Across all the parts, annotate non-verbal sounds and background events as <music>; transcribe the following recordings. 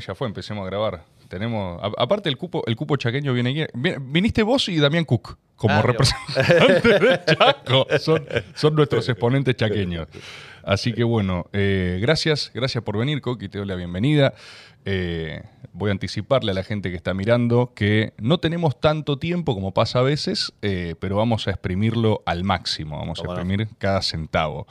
ya fue, empecemos a grabar. Tenemos, a- aparte el cupo, el cupo chaqueño viene aquí. vi- Viniste vos y Damián Cook como Ah, representantes de Chaco. Son, son nuestros exponentes chaqueños. Así que bueno, eh, gracias, gracias por venir, Coqui, te doy la bienvenida. Eh, voy a anticiparle a la gente que está mirando que no tenemos tanto tiempo como pasa a veces, eh, pero vamos a exprimirlo al máximo, vamos a no. exprimir cada centavo.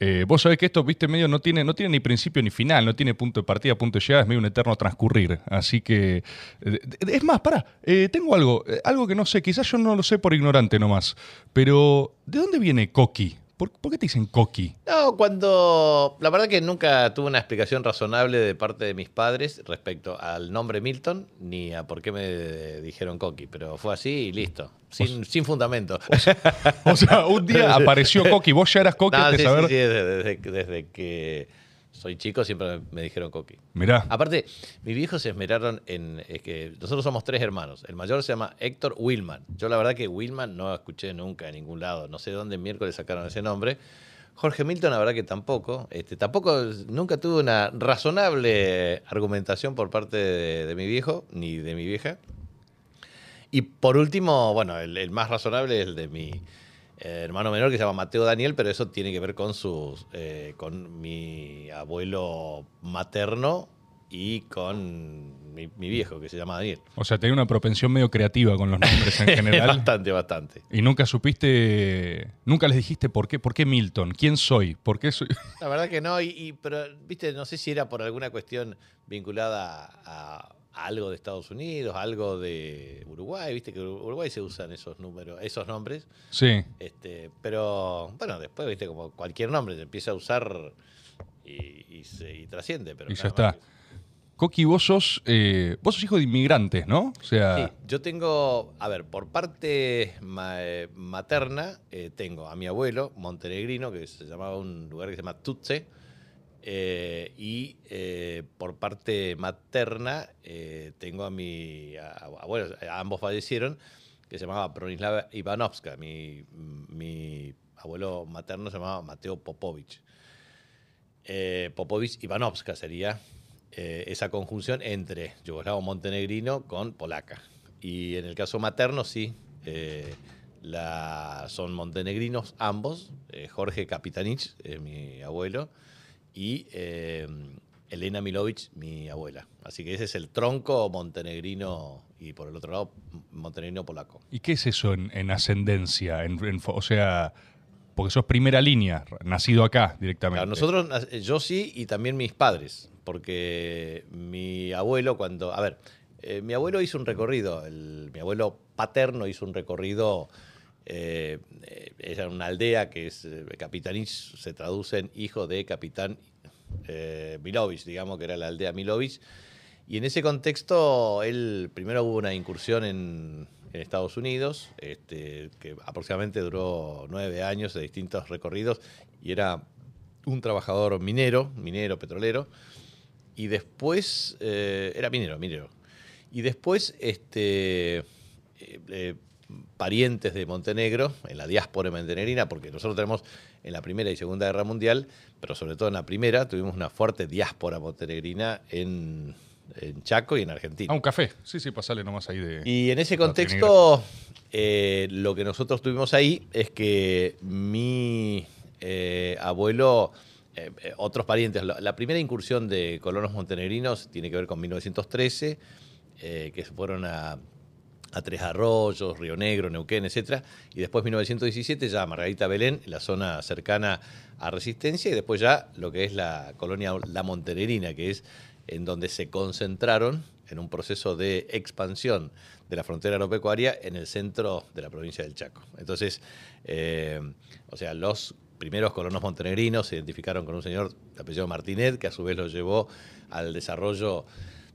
Eh, vos sabés que esto, viste, medio no tiene, no tiene ni principio ni final, no tiene punto de partida, punto de llegada, es medio un eterno transcurrir. Así que, es más, pará, tengo algo, algo que no sé, quizás yo no lo sé por ignorante nomás, pero ¿de dónde viene Coqui? ¿Por, por qué te dicen Coqui? No, cuando. La verdad que nunca tuve una explicación razonable de parte de mis padres respecto al nombre Milton ni a por qué me dijeron Coqui, pero fue así y listo. Sin, sin fundamento. O sea, un día <laughs> apareció Coqui, vos ya eras Coqui No, antes sí, de sí, saber. sí, desde, desde- desde que soy chico siempre me, dijeron Coqui. Mirá, Aparte, mis viejos se esmeraron en. Es que nosotros somos tres hermanos. El mayor se llama Héctor Willman. Yo, la verdad, que Willman no escuché nunca en ningún lado. No sé dónde miércoles sacaron ese nombre. Jorge Milton, la verdad que tampoco. Este, tampoco, nunca tuve una razonable argumentación por parte de, de mi viejo ni de mi vieja. Y por último, bueno, el, el más razonable es el de mi eh, hermano menor que se llama Mateo Daniel, pero eso tiene que ver con sus, eh, con mi abuelo materno y con mi, mi viejo que se llama Daniel. o sea, tenía una propensión medio creativa con los nombres en <laughs> general. bastante, bastante. y nunca supiste, nunca les dijiste por qué, por qué Milton, quién soy, por qué soy. La verdad que no, y, y- pero viste, no sé si era por alguna cuestión vinculada a, a algo de Estados Unidos, algo de Uruguay, viste que en Uruguay se usan esos números, esos nombres. Sí. Este, pero bueno, después, viste, como cualquier nombre se empieza a usar y, y se- y trasciende. Pero Y ya está. que- Coqui, vos sos, eh, vos sos hijo de inmigrantes, ¿no? O sea, Sí, yo tengo, a ver, por parte ma- eh, materna, eh, tengo a mi abuelo montenegrino, que se llamaba un lugar que se llama Tutse, eh, y eh, por parte materna eh, tengo a mi a- abuelo, ambos fallecieron, que se llamaba Bronislava Ivanovska. Mi, mi abuelo materno se llamaba Mateo Popovich. Eh, Popovich Ivanovska sería eh, esa conjunción entre yugoslavo montenegrino con polaca. Y en el caso materno, sí, son montenegrinos ambos, Jorge Kapitanich, eh, mi abuelo, y eh, Elena Milovic, mi abuela. Así que ese es el tronco montenegrino y por el otro lado montenegrino polaco. ¿y qué es eso en, en ascendencia? En- en fo- o sea, porque sos primera línea, nacido acá directamente. Claro, nosotros, nac- yo sí y también mis padres, porque mi abuelo cuando, a ver, eh, mi abuelo hizo un recorrido, el- mi abuelo paterno hizo un recorrido, eh, eh, era una aldea que es, eh, Capitanich se traduce en hijo de capitán eh, digamos que era la aldea Milovich, y en ese contexto, él primero hubo una incursión en, en Estados Unidos, este, que aproximadamente duró nueve años de distintos recorridos, y era un trabajador minero, minero, petrolero, y después, eh, era minero, minero, y después, este, eh, eh, parientes de Montenegro, en la diáspora montenegrina, porque nosotros tenemos en la Primera y Segunda Guerra Mundial, pero sobre todo en la Primera, tuvimos una fuerte diáspora montenegrina en, en Chaco y en Argentina. Ah, un café. Sí, sí, pasale nomás ahí de. Y en ese contexto, eh, lo que nosotros tuvimos ahí es que mi eh, abuelo, eh, otros parientes, la, primera incursión de colonos montenegrinos tiene que ver con 1913, eh, que fueron a, a Tres Arroyos, Río Negro, Neuquén, etc. Y después 1917 ya Margarita Belén, la zona cercana a Resistencia, y después ya lo que es la colonia La Montenegrina, que es en donde se concentraron en un proceso de expansión de la frontera agropecuaria en el centro de la provincia del Chaco. Entonces, eh, o sea, los primeros colonos montenegrinos se identificaron con un señor de apellido Martinet, que a su vez los llevó al desarrollo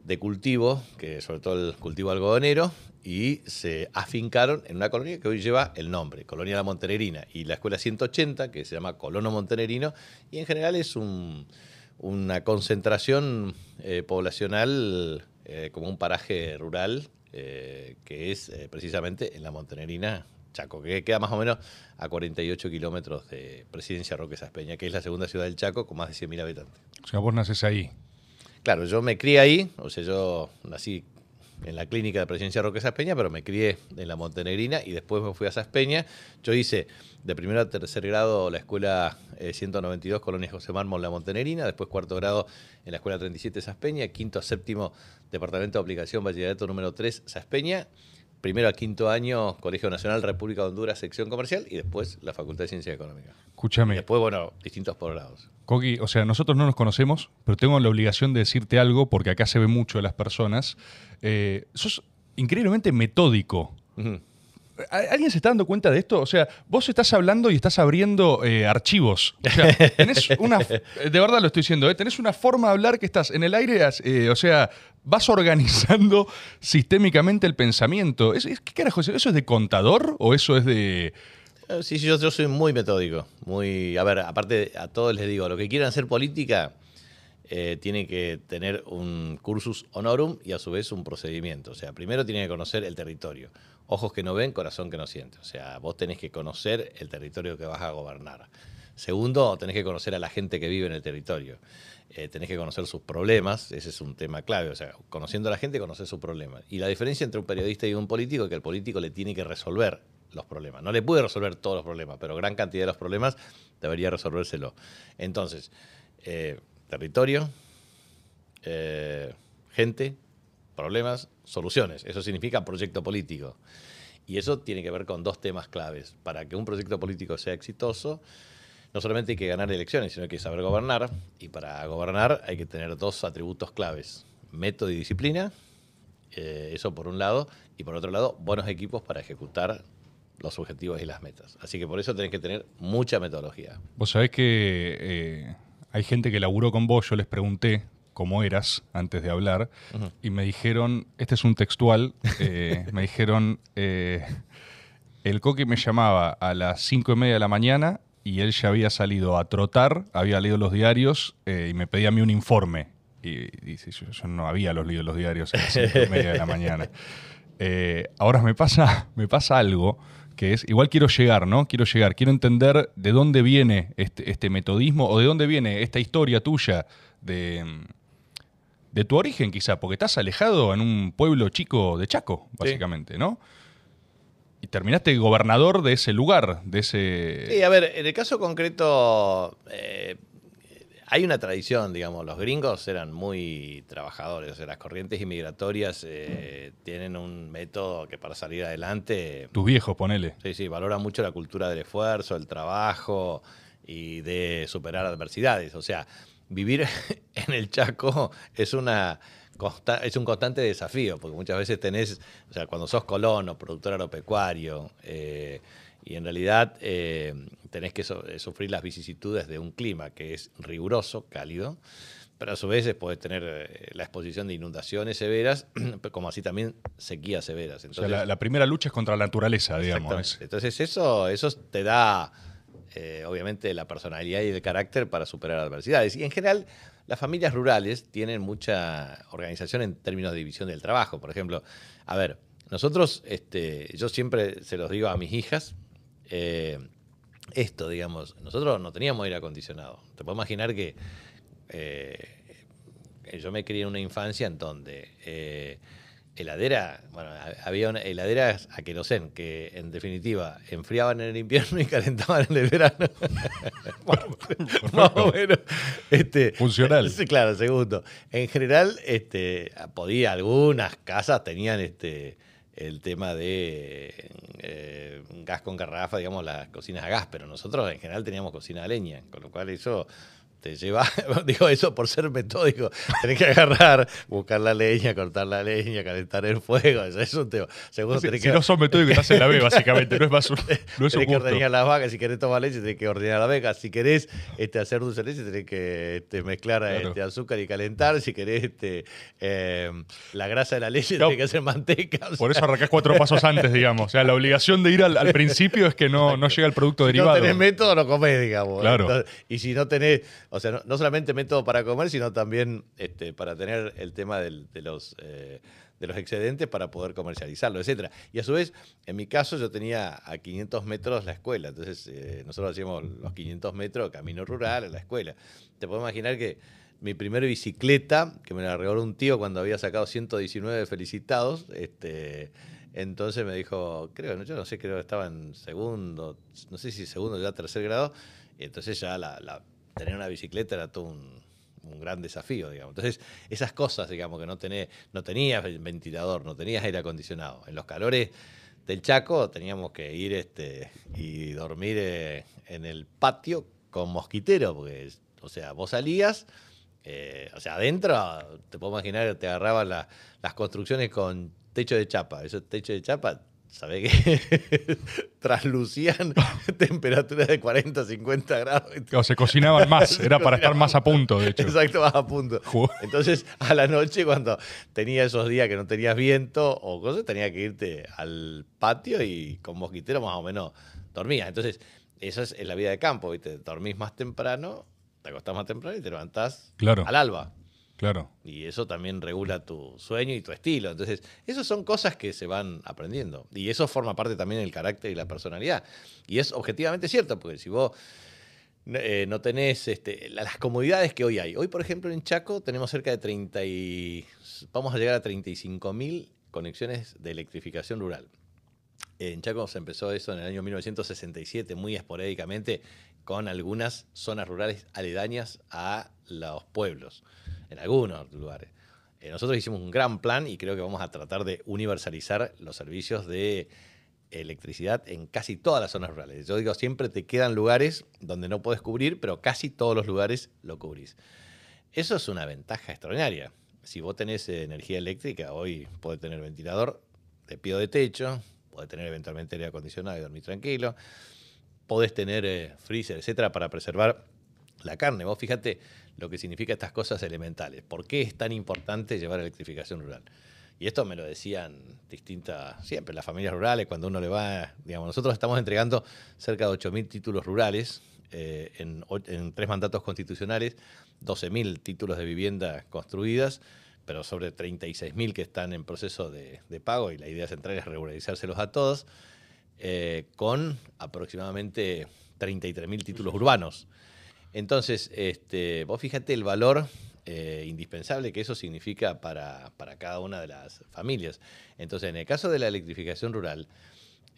de cultivo, que sobre todo el cultivo algodonero, y se afincaron en una colonia que hoy lleva el nombre, Colonia La Montenegrina, y la Escuela 180, que se llama Colono Montenegrino, y en general es un, una concentración eh, poblacional eh, como un paraje rural, eh, que es precisamente en la Montenegrina, Chaco, que queda más o menos a 48 kilómetros de Presidencia Roque Saspeña, que es la segunda ciudad del Chaco con más de 100.000 habitantes. O sea, vos naces ahí. Claro, yo me crié ahí, o sea, yo nací en la clínica de Presidencia Roque Saspeña, pero me crié en la Montenegrina y después me fui a Saspeña. Yo hice de primero a tercer grado la escuela 192 eh, Colonia José Mármol La Montenegrina, después cuarto grado en la escuela 37 Saspeña, quinto a séptimo Departamento de Aplicación Bachillerato número 3 Saspeña, primero a quinto año Colegio Nacional República de Honduras, sección comercial y después la Facultad de Ciencia Económica. Escúchame. Y después, bueno, distintos posgrados. Coqui, o sea, nosotros no nos conocemos, pero tengo la obligación de decirte algo porque acá se ve mucho de las personas. Eh, sos increíblemente metódico. ¿Alguien se está dando cuenta de esto? O sea, vos estás hablando y estás abriendo eh, archivos. O sea, <laughs> tenés una. De verdad lo estoy diciendo, ¿eh? tenés una forma de hablar que estás en el aire, eh, o sea, vas organizando <laughs> sistémicamente el pensamiento. ¿Es, ¿Qué carajo es eso? es de contador o eso es de.? Sí, sí, yo, yo soy muy metódico. Muy. A ver, aparte, a todos les digo, lo que quieran hacer política eh, tiene que tener un cursus honorum y a su vez un procedimiento. O sea, primero tiene que conocer el territorio. Ojos que no ven, corazón que no siente. O sea, vos tenés que conocer el territorio que vas a gobernar. Segundo, tenés que conocer a la gente que vive en el territorio. Eh, tenés que conocer sus problemas, ese es un tema clave. O sea, conociendo a la gente, conocer sus problemas. Y la diferencia entre un periodista y un político es que el político le tiene que resolver los problemas. No le puede resolver todos los problemas, pero gran cantidad de los problemas debería resolvérselo. Entonces, eh, territorio, eh, gente, problemas, soluciones. Eso significa proyecto político. Y eso tiene que ver con dos temas claves. Para que un proyecto político sea exitoso, no solamente hay que ganar elecciones, sino que hay que saber gobernar. Y para gobernar hay que tener dos atributos claves, método y disciplina. Eh, eso por un lado. Y por otro lado, buenos equipos para ejecutar los objetivos y las metas. Así que por eso tenés que tener mucha metodología. Vos sabés que eh, hay gente que laburó con vos, yo les pregunté cómo eras antes de hablar y me dijeron, este es un textual, eh, <laughs> me dijeron, eh, el coque me llamaba a las cinco y media de la mañana y él ya había salido a trotar, había leído los diarios eh, y me pedía a mí un informe. Y, dice, yo, no había los leído los diarios a las cinco y media de la mañana. <laughs> ahora me pasa, me pasa algo que es, igual quiero llegar, ¿no? Quiero llegar, quiero entender de dónde viene este, este metodismo o de dónde viene esta historia tuya de, de tu origen quizá, porque estás alejado en un pueblo chico de Chaco, básicamente, ¿no? Y terminaste gobernador de ese lugar, de ese... Sí, a ver, en el caso concreto, eh, hay una tradición, digamos, los gringos eran muy trabajadores, las corrientes inmigratorias eh, tienen un método que para salir adelante... Tus viejos, ponele. Sí, sí, valoran mucho la cultura del esfuerzo, el trabajo y de superar adversidades. O sea, vivir <laughs> en el Chaco es una es un constante desafío, porque muchas veces tenés, o sea, cuando sos colono, productor agropecuario, eh, y en realidad eh, tenés que eh, sufrir las vicisitudes de un clima que es riguroso, cálido, pero a su vez podés tener eh, la exposición de inundaciones severas, <clears throat> como así también sequías severas. Entonces, o sea, la, primera lucha es contra la naturaleza, digamos. Entonces eso, eso te da, obviamente, la personalidad y el carácter para superar adversidades. Y en general, las familias rurales tienen mucha organización en términos de división del trabajo. Por ejemplo, a ver, nosotros, este, yo siempre se los digo a mis hijas, eh, esto, digamos. Nosotros no teníamos aire acondicionado. Te puedo imaginar que eh, yo me crié en una infancia en donde eh, heladera, bueno, había una heladera a querosén, que en definitiva enfriaban en el invierno y <laughs> calentaban en el verano. <laughs> Más o menos. Este, Funcional. <laughs> Sí, claro, segundo. En general, este, podía, algunas casas tenían este el tema de eh, gas con garrafa, digamos, las cocinas a gas, pero nosotros en general teníamos cocina a leña, con lo cual eso te lleva, <laughs> digo eso por ser metódico, tenés que agarrar, buscar la leña, cortar la leña, calentar el fuego, eso es un tema. Segundo, si, que, no son metódicos, estás en la B, básicamente, no es más un, <laughs> no es Tenés que ordenar las vacas, si querés tomar leche, tenés que ordenar la vaca, si querés este, hacer dulce de leche, tenés que este, mezclar este, azúcar y calentar, si querés este, em, la grasa de la leche, tenés que hacer manteca. por eso arrancás cuatro pasos antes, digamos. O sea, la obligación de ir al, principio es que no, no llega el producto derivado. Si no tenés método, no comés, digamos. Claro. y si no tenés o sea, no, solamente método para comer, sino también este, para tener el tema de, los, eh, de los excedentes para poder comercializarlo, etc. Y a su vez, en mi caso, yo tenía a 500 metros la escuela. Entonces, eh, nosotros hacíamos los 500 metros camino rural a la escuela. Te puedo imaginar que mi primera bicicleta, que me la regaló un tío cuando había sacado 119 felicitados. Este, entonces me dijo, creo, yo no sé, creo que estaba en segundo, no sé si segundo, ya tercer grado. Y entonces ya la, tener una bicicleta era todo un, gran desafío, digamos. Entonces, esas cosas, digamos, que no, tenés, no tenías ventilador, no tenías aire acondicionado. En los calores del Chaco teníamos que ir este, y dormir eh, en el patio con mosquitero, porque, o sea, vos salías eh, o sea, adentro, te puedo imaginar que te agarraban las construcciones con techo de chapa. Esos techos de chapa, ¿sabés qué? <laughs> Traslucían <laughs> temperaturas de 40, 50 grados. O se cocinaban más, <laughs> era para estar más a punto, de hecho. Exacto, más a punto. Entonces, a la noche, cuando tenía esos días que no tenías viento o cosas, tenía que irte al patio y con mosquitero más o menos dormías. Entonces, esa es la vida de campo, ¿viste? Dormís más temprano te acostás más temprano y te levantás al alba. Claro. Y eso también regula tu sueño y tu estilo. Entonces, esas son cosas que se van aprendiendo. Y eso forma parte también del carácter y la personalidad. Y es objetivamente cierto, porque si vos eh, no tenés este, las comodidades que hoy hay. Hoy, por ejemplo, en Chaco tenemos cerca de 30 y... Vamos a llegar a 35 mil conexiones de electrificación rural. En Chaco se empezó eso en el año 1967, muy esporádicamente, con algunas zonas rurales aledañas a los pueblos, en algunos lugares. Eh, nosotros hicimos un gran plan y creo que vamos a tratar de universalizar los servicios de electricidad en casi todas las zonas rurales. Yo digo, siempre te quedan lugares donde no puedes cubrir, pero casi todos los lugares lo cubrís. Eso es una ventaja extraordinaria. Si vos tenés energía eléctrica, hoy podés tener ventilador de pie de techo, podés tener eventualmente aire acondicionado y dormir tranquilo podés tener eh, freezer, etcétera, para preservar la carne. Vos fíjate lo que significa estas cosas elementales. ¿Por qué es tan importante llevar electrificación rural? Y esto me lo decían distintas, siempre las familias rurales, cuando uno le va, digamos, nosotros estamos entregando cerca de 8.000 títulos rurales eh, en, tres mandatos constitucionales, 12.000 títulos de vivienda construidas, pero sobre 36.000 que están en proceso de, pago y la idea central es regularizárselos a todos. Eh, con aproximadamente 33.000 títulos urbanos. Entonces, este, vos fíjate el valor eh, indispensable que eso significa para, cada una de las familias. Entonces, en el caso de la electrificación rural,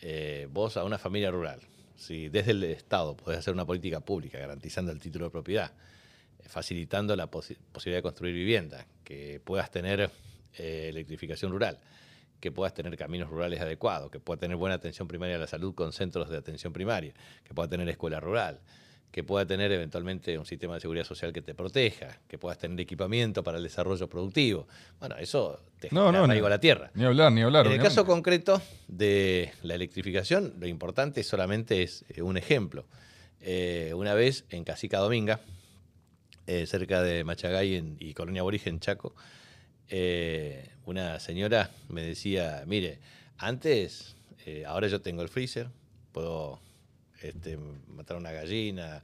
eh, vos a una familia rural, si desde el Estado podés hacer una política pública garantizando el título de propiedad, facilitando la posibilidad de construir vivienda, que puedas tener electrificación rural, que puedas tener caminos rurales adecuados, que pueda tener buena atención primaria a la salud con centros de atención primaria, que pueda tener escuela rural, que pueda tener eventualmente un sistema de seguridad social que te proteja, que puedas tener equipamiento para el desarrollo productivo. Bueno, eso te no, no, a la tierra. Ni hablar, ni hablar. En el caso concreto de la electrificación, lo importante solamente es eh, un ejemplo. Eh, una vez en Casica Dominga, eh, cerca de Machagay y Colonia Aborigen, Chaco, eh, una señora me decía, mire, antes, ahora yo tengo el freezer, puedo este, matar una gallina,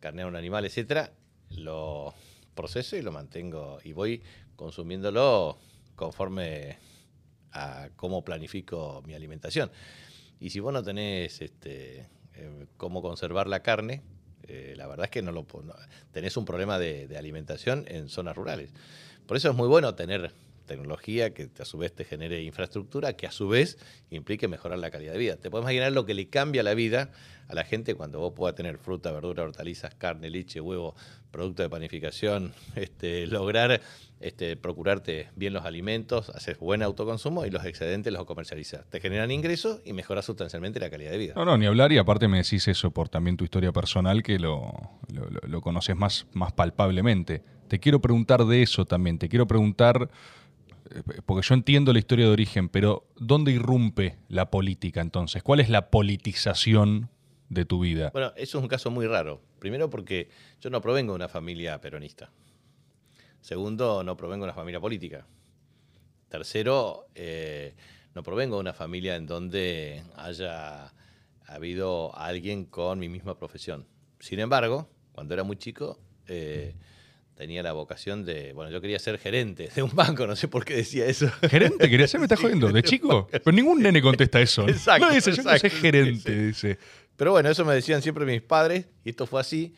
carnear un animal, etcétera, lo proceso y lo mantengo y voy consumiéndolo conforme a cómo planifico mi alimentación. Y si vos no tenés este, eh, cómo conservar la carne, la verdad es que no lo tenés un problema de alimentación en zonas rurales. Por eso es muy bueno tener tecnología que a su vez te genere infraestructura, que a su vez implique mejorar la calidad de vida. Te puedes imaginar lo que le cambia la vida a la gente cuando vos puedas tener fruta, verdura, hortalizas, carne, leche, huevo, producto de panificación, <laughs> este, lograr este, procurarte bien los alimentos, haces buen autoconsumo y los excedentes los comercializas. Te generan ingresos y mejoras sustancialmente la calidad de vida. No, no, ni hablar y aparte me decís eso por también tu historia personal que lo, lo conoces más, más palpablemente. Te quiero preguntar de eso también, te quiero preguntar porque yo entiendo la historia de origen, pero ¿dónde irrumpe la política entonces? ¿Cuál es la politización de tu vida? Bueno, eso es un caso muy raro. Primero porque yo no provengo de una familia peronista. Segundo, no provengo de una familia política. Tercero, eh, no provengo de una familia en donde haya habido alguien con mi misma profesión. Sin embargo, cuando era muy chico, eh, tenía la vocación de. Bueno, yo quería ser gerente de un banco, no sé por qué decía eso. ¿Gerente? ¿Quería ser? ¿Me estás jodiendo? ¿De <laughs> chico? Pero ningún nene contesta eso. Exacto. No dice, yo quiero ser gerente, dice. Pero bueno, eso me decían siempre mis padres, y esto fue así.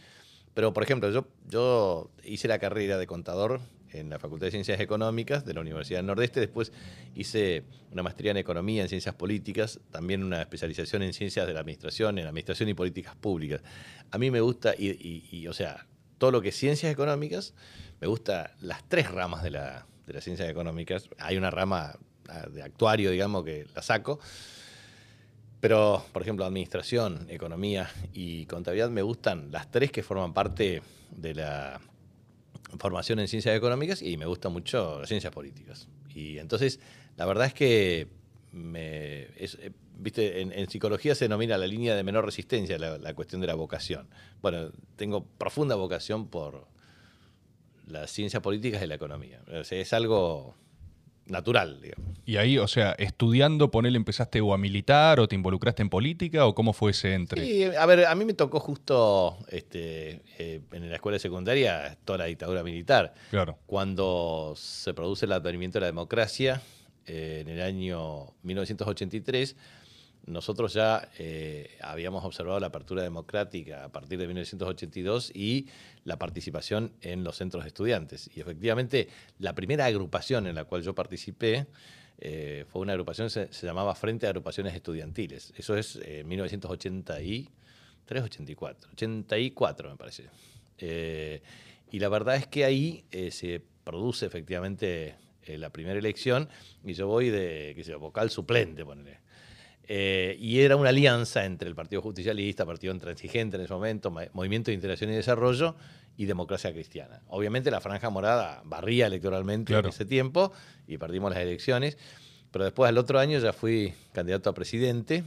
Pero, por ejemplo, yo, yo hice la carrera de contador en la Facultad de Ciencias Económicas de la Universidad del Nordeste. Después hice una maestría en Economía, en Ciencias Políticas, también una especialización en Ciencias de la Administración, en Administración y Políticas Públicas. A mí me gusta, y, o sea, todo lo que es Ciencias Económicas, me gusta las tres ramas de, la, de las Ciencias Económicas. Hay una rama ah, de actuario, digamos, que la saco. Pero, por ejemplo, administración, economía y contabilidad me gustan las tres que forman parte de la formación en ciencias económicas y me gusta mucho las ciencias políticas. Y entonces, la verdad es que me, eh, viste, en, psicología se denomina la línea de menor resistencia, la, cuestión de la vocación. Bueno, tengo profunda vocación por las ciencias políticas y la economía. es algo natural, digamos. Y ahí, o sea, estudiando, ponele, empezaste o a militar o te involucraste en política o cómo fue ese entre. Sí, a ver, a mí me tocó justo este, eh, en la escuela secundaria toda la dictadura militar. Claro. Cuando se produce el advenimiento de la democracia eh, en el año 1983 nosotros ya eh, habíamos observado la apertura democrática a partir de 1982 y la participación en los centros de estudiantes. Y efectivamente, la primera agrupación en la cual yo participé eh, fue una agrupación, se, se, llamaba Frente a Agrupaciones Estudiantiles. Eso es eh, 1983, 84, 84 me parece. y la verdad es que ahí se produce efectivamente la primera elección y yo voy de, qué sé vocal suplente, ponele. Eh, y era una alianza entre el Partido Justicialista, Partido Intransigente en ese momento, Movimiento de Integración y Desarrollo y Democracia Cristiana. Obviamente la Franja Morada barría electoralmente en ese tiempo y perdimos las elecciones, pero después al otro año ya fui candidato a presidente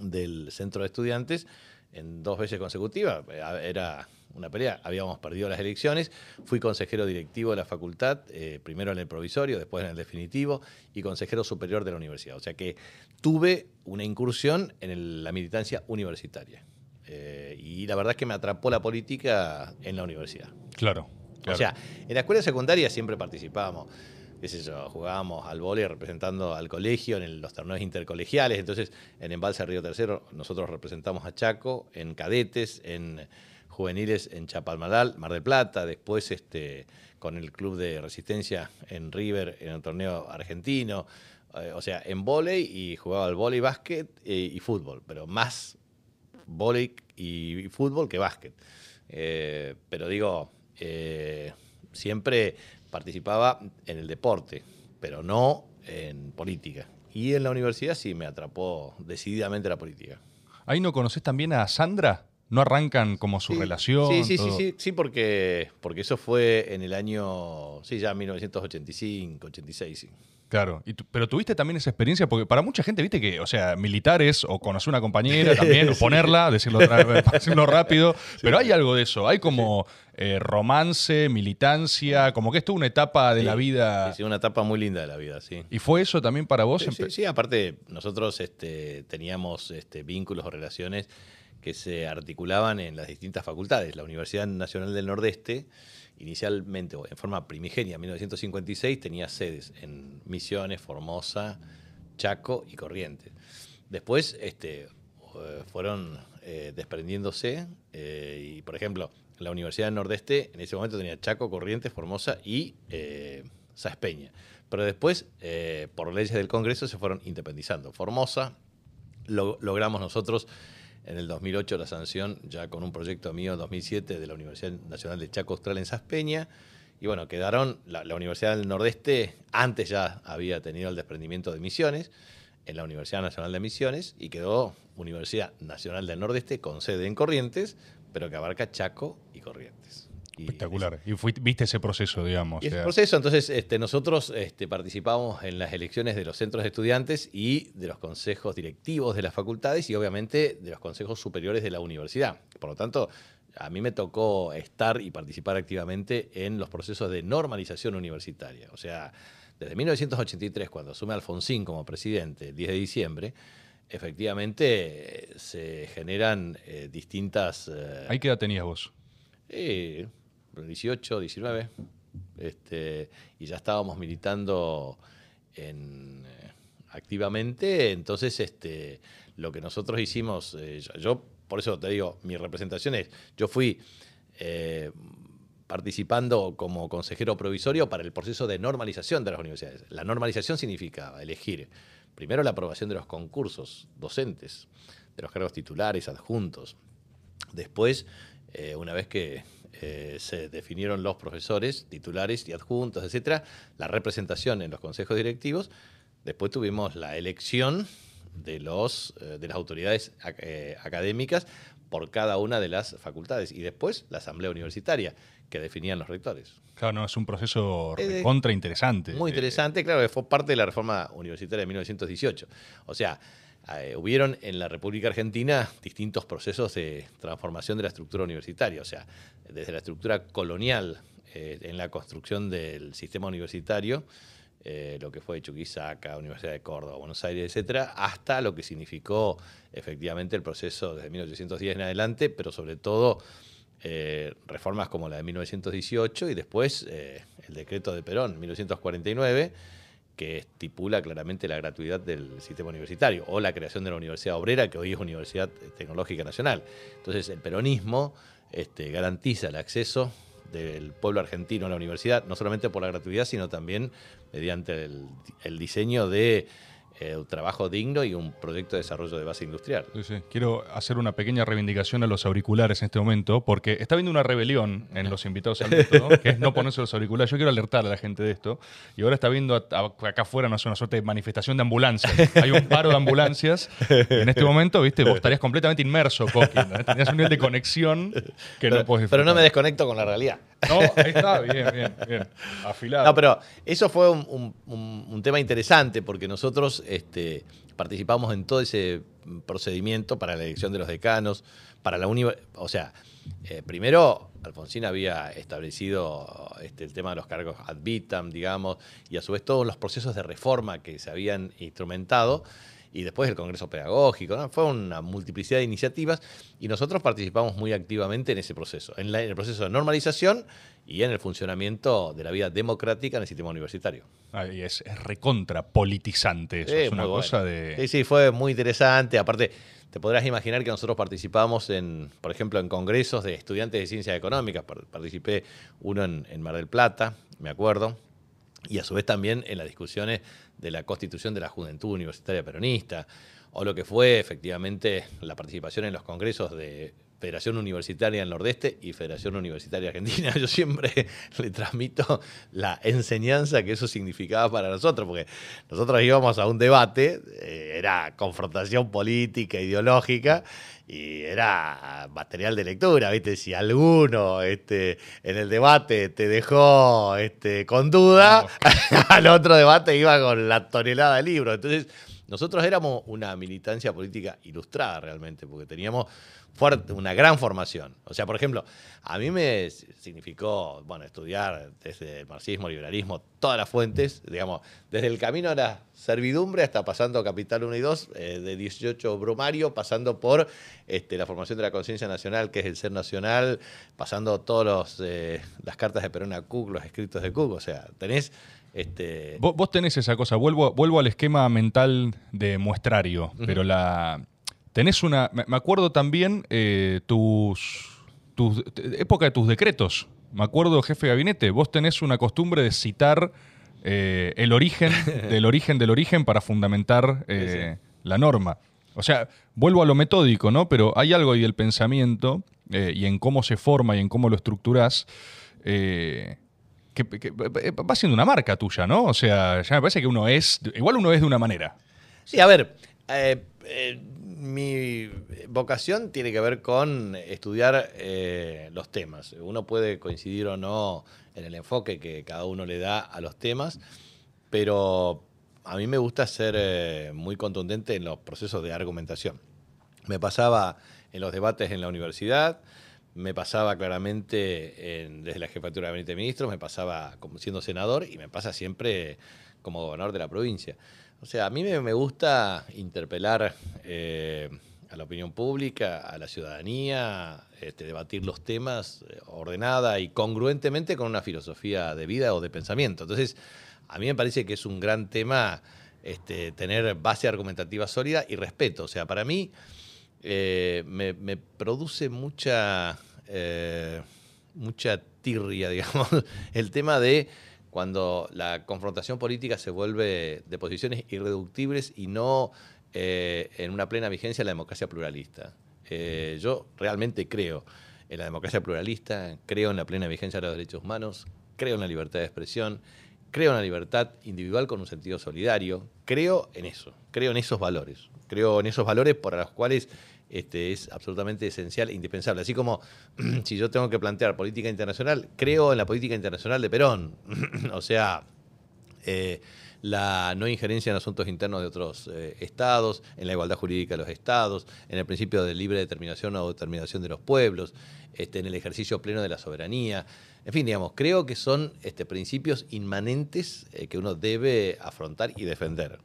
del Centro de Estudiantes en dos veces consecutivas. Era una pelea. Habíamos perdido las elecciones. Fui consejero directivo de la facultad, eh, primero en el provisorio, después en el definitivo, y consejero superior de la universidad. O sea que tuve una incursión en la militancia universitaria. Eh, y la verdad es que me atrapó la política en la universidad. Claro, O sea, en la escuela secundaria siempre participábamos qué sé yo, jugábamos al vóley representando al colegio en los torneos intercolegiales, entonces en Embalse Río Tercero nosotros representamos a Chaco, en cadetes, en juveniles en Chapalmalal, Mar del Plata, después este, con el club de resistencia en River en el torneo argentino, eh, o sea, en volei y jugaba al volei, básquet eh, y fútbol, pero más volei y, fútbol que básquet. Eh, pero digo, siempre participaba en el deporte, pero no en política. Y en la universidad sí me atrapó decididamente la política. ¿Ahí no conoces también a Sandra? ¿No arrancan como su relación? Sí, sí, sí, sí, sí, porque, porque eso fue en el año, sí, ya 1985, 86, sí. Claro, pero tuviste también esa experiencia, porque para mucha gente, viste que, o sea, militares o conocer una compañera <laughs> también, o ponerla, decirlo, <laughs> decirlo rápido, pero hay algo de eso, hay como eh, romance, militancia, como que esto es una etapa de la vida. Sí, una etapa muy linda de la vida, sí. ¿Y fue eso también para vos? Sí, sí, aparte nosotros este, teníamos este, vínculos o relaciones que se articulaban en las distintas facultades. La Universidad Nacional del Nordeste, inicialmente, en forma primigenia, en 1956, tenía sedes en Misiones, Formosa, Chaco y Corrientes. Después este, eh, fueron eh, desprendiéndose eh, y, por ejemplo, la Universidad del Nordeste en ese momento tenía Chaco, Corrientes, Formosa y eh, Saspeña. Pero después, por leyes del Congreso, se fueron independizando. Formosa, lo, logramos nosotros en el 2008 la sanción ya con un proyecto mío en 2007 de la Universidad Nacional de Chaco Austral en Saspeña. Y bueno, quedaron, la, Universidad del Nordeste antes ya había tenido el desprendimiento de Misiones, en la Universidad Nacional de Misiones, y quedó Universidad Nacional del Nordeste con sede en Corrientes, pero que abarca Chaco y Corrientes. Espectacular. Y viste ese proceso, digamos. Y ese proceso, entonces este, nosotros este, participamos en las elecciones de los centros de estudiantes y de los consejos directivos de las facultades y obviamente de los consejos superiores de la universidad. Por lo tanto, a mí me tocó estar y participar activamente en los procesos de normalización universitaria. O sea, desde 1983, cuando asume Alfonsín como presidente, el 10 de diciembre, efectivamente se generan eh, distintas... Eh, ¿Ahí qué edad tenías vos? 18, 19, este, y ya estábamos militando eh, activamente, entonces este, lo que nosotros hicimos, eh, yo por eso te digo, mi representación es, yo fui eh, participando como consejero provisorio para el proceso de normalización de las universidades. La normalización significa elegir primero la aprobación de los concursos docentes, de los cargos titulares, adjuntos. Después, una vez que eh, se definieron los profesores titulares y adjuntos, etcétera, la representación en los consejos directivos. Después tuvimos la elección de, los, eh, de las autoridades académicas por cada una de las facultades y después la asamblea universitaria que definían los rectores. Claro, no, es un proceso contra interesante. Muy interesante, claro, que fue parte de la reforma universitaria de 1918. O sea, eh, hubieron en la República Argentina distintos procesos de transformación de la estructura universitaria, o sea, desde la estructura colonial eh, en la construcción del sistema universitario, eh, lo que fue Chuquisaca, Universidad de Córdoba, Buenos Aires, etcétera, hasta lo que significó efectivamente el proceso desde 1810 en adelante, pero sobre todo reformas como la de 1918 y después el decreto de Perón, 1949 que estipula claramente la gratuidad del sistema universitario, o la creación de la Universidad Obrera, que hoy es Universidad Tecnológica Nacional. Entonces, el peronismo este, garantiza el acceso del pueblo argentino a la universidad, no solamente por la gratuidad, sino también mediante el diseño de eh, un trabajo digno y un proyecto de desarrollo de base industrial. Quiero hacer una pequeña reivindicación a los auriculares en este momento, porque está habiendo una rebelión en los invitados al <laughs> método, que es no ponerse los auriculares. Yo quiero alertar a la gente de esto. Y ahora está viendo acá afuera no una suerte de manifestación de ambulancias. <laughs> Hay un paro de ambulancias. en este momento, viste, vos estarías completamente inmerso, Coqui. Tenías un nivel de conexión que no puedes Pero no me desconecto con la realidad. No, ahí está, bien, bien, bien. <laughs> Afilado. No, pero eso fue un, tema interesante porque nosotros este, participamos en todo ese procedimiento para la elección de los decanos, para la universidad. O sea, eh, primero Alfonsín había establecido este, el tema de los cargos ad vitam, digamos, y a su vez todos los procesos de reforma que se habían instrumentado y después el Congreso Pedagógico. Fue una multiplicidad de iniciativas y nosotros participamos muy activamente en ese proceso, en, el proceso de normalización y en el funcionamiento de la vida democrática en el sistema universitario. y es, recontra politizante eso, es una cosa de... Sí, sí, fue muy interesante. Aparte, te podrás imaginar que nosotros participamos en, por ejemplo, en congresos de estudiantes de ciencias económicas. Participé uno en Mar del Plata, me acuerdo, y a su vez también en las discusiones de la constitución de la Juventud Universitaria Peronista, o lo que fue efectivamente la participación en los congresos de Federación Universitaria del Nordeste y Federación Universitaria Argentina. <laughs> Yo siempre le transmito la enseñanza que eso significaba para nosotros, porque nosotros íbamos a un debate, eh, era confrontación política, ideológica, y era material de lectura, ¿viste? Si alguno este, en el debate te dejó este, con duda, <laughs> al otro debate iba con la tonelada de libros. Entonces, nosotros éramos una militancia política ilustrada realmente, porque teníamos fuerte, una gran formación. O sea, por ejemplo, a mí me significó, bueno, estudiar desde el marxismo, liberalismo, todas las fuentes, digamos, desde el camino a la servidumbre hasta pasando Capital 1 y 2, eh, de 18 Brumario, pasando por este, la formación de la conciencia nacional, que es el ser nacional, pasando todas eh, las cartas de Perón a Cook, los escritos de Cook, o sea, tenés este... Vos, tenés esa cosa, vuelvo, vuelvo al esquema mental de muestrario, pero la tenés una. Me acuerdo también eh, tus, tus. época de tus decretos. Me acuerdo, jefe de gabinete, vos tenés una costumbre de citar eh, el origen <laughs> del origen del origen para fundamentar eh, la norma. O sea, vuelvo a lo metódico, ¿no? Pero hay algo ahí del pensamiento y en cómo se forma y en cómo lo estructurás que, va siendo una marca tuya, ¿no? O sea, ya me parece que uno es, igual uno es de una manera. Sí, a ver, eh, eh, mi vocación tiene que ver con estudiar eh, los temas. Uno puede coincidir o no en el enfoque que cada uno le da a los temas, pero a mí me gusta ser muy contundente en los procesos de argumentación. Me pasaba en los debates en la universidad, me pasaba claramente desde la jefatura de gabinete de ministros, me pasaba como siendo senador y me pasa siempre como gobernador de la provincia. O sea, a mí me, gusta interpelar eh, a la opinión pública, a la ciudadanía, este, debatir los temas eh, ordenada y congruentemente con una filosofía de vida o de pensamiento. Entonces, a mí me parece que es un gran tema este, tener base argumentativa sólida y respeto. O sea, para mí eh, me, produce mucha, mucha tirria, <laughs> digamos, el tema de cuando la confrontación política se vuelve de posiciones irreductibles y no eh, en una plena vigencia la democracia pluralista. Eh, yo realmente creo en la democracia pluralista, creo en la plena vigencia de los derechos humanos, creo en la libertad de expresión, creo en la libertad individual con un sentido solidario, creo en eso, creo en esos valores, creo en esos valores para los cuales este, es absolutamente esencial e indispensable. Así como <clears throat> si yo tengo que plantear política internacional, creo en la política internacional de Perón. <clears throat> o sea, eh, la no injerencia en asuntos internos de otros eh, estados, en la igualdad jurídica de los estados, en el principio de libre determinación o determinación de los pueblos, este, en el ejercicio pleno de la soberanía. En fin, digamos, creo que son este, principios inmanentes eh, que uno debe afrontar y defender.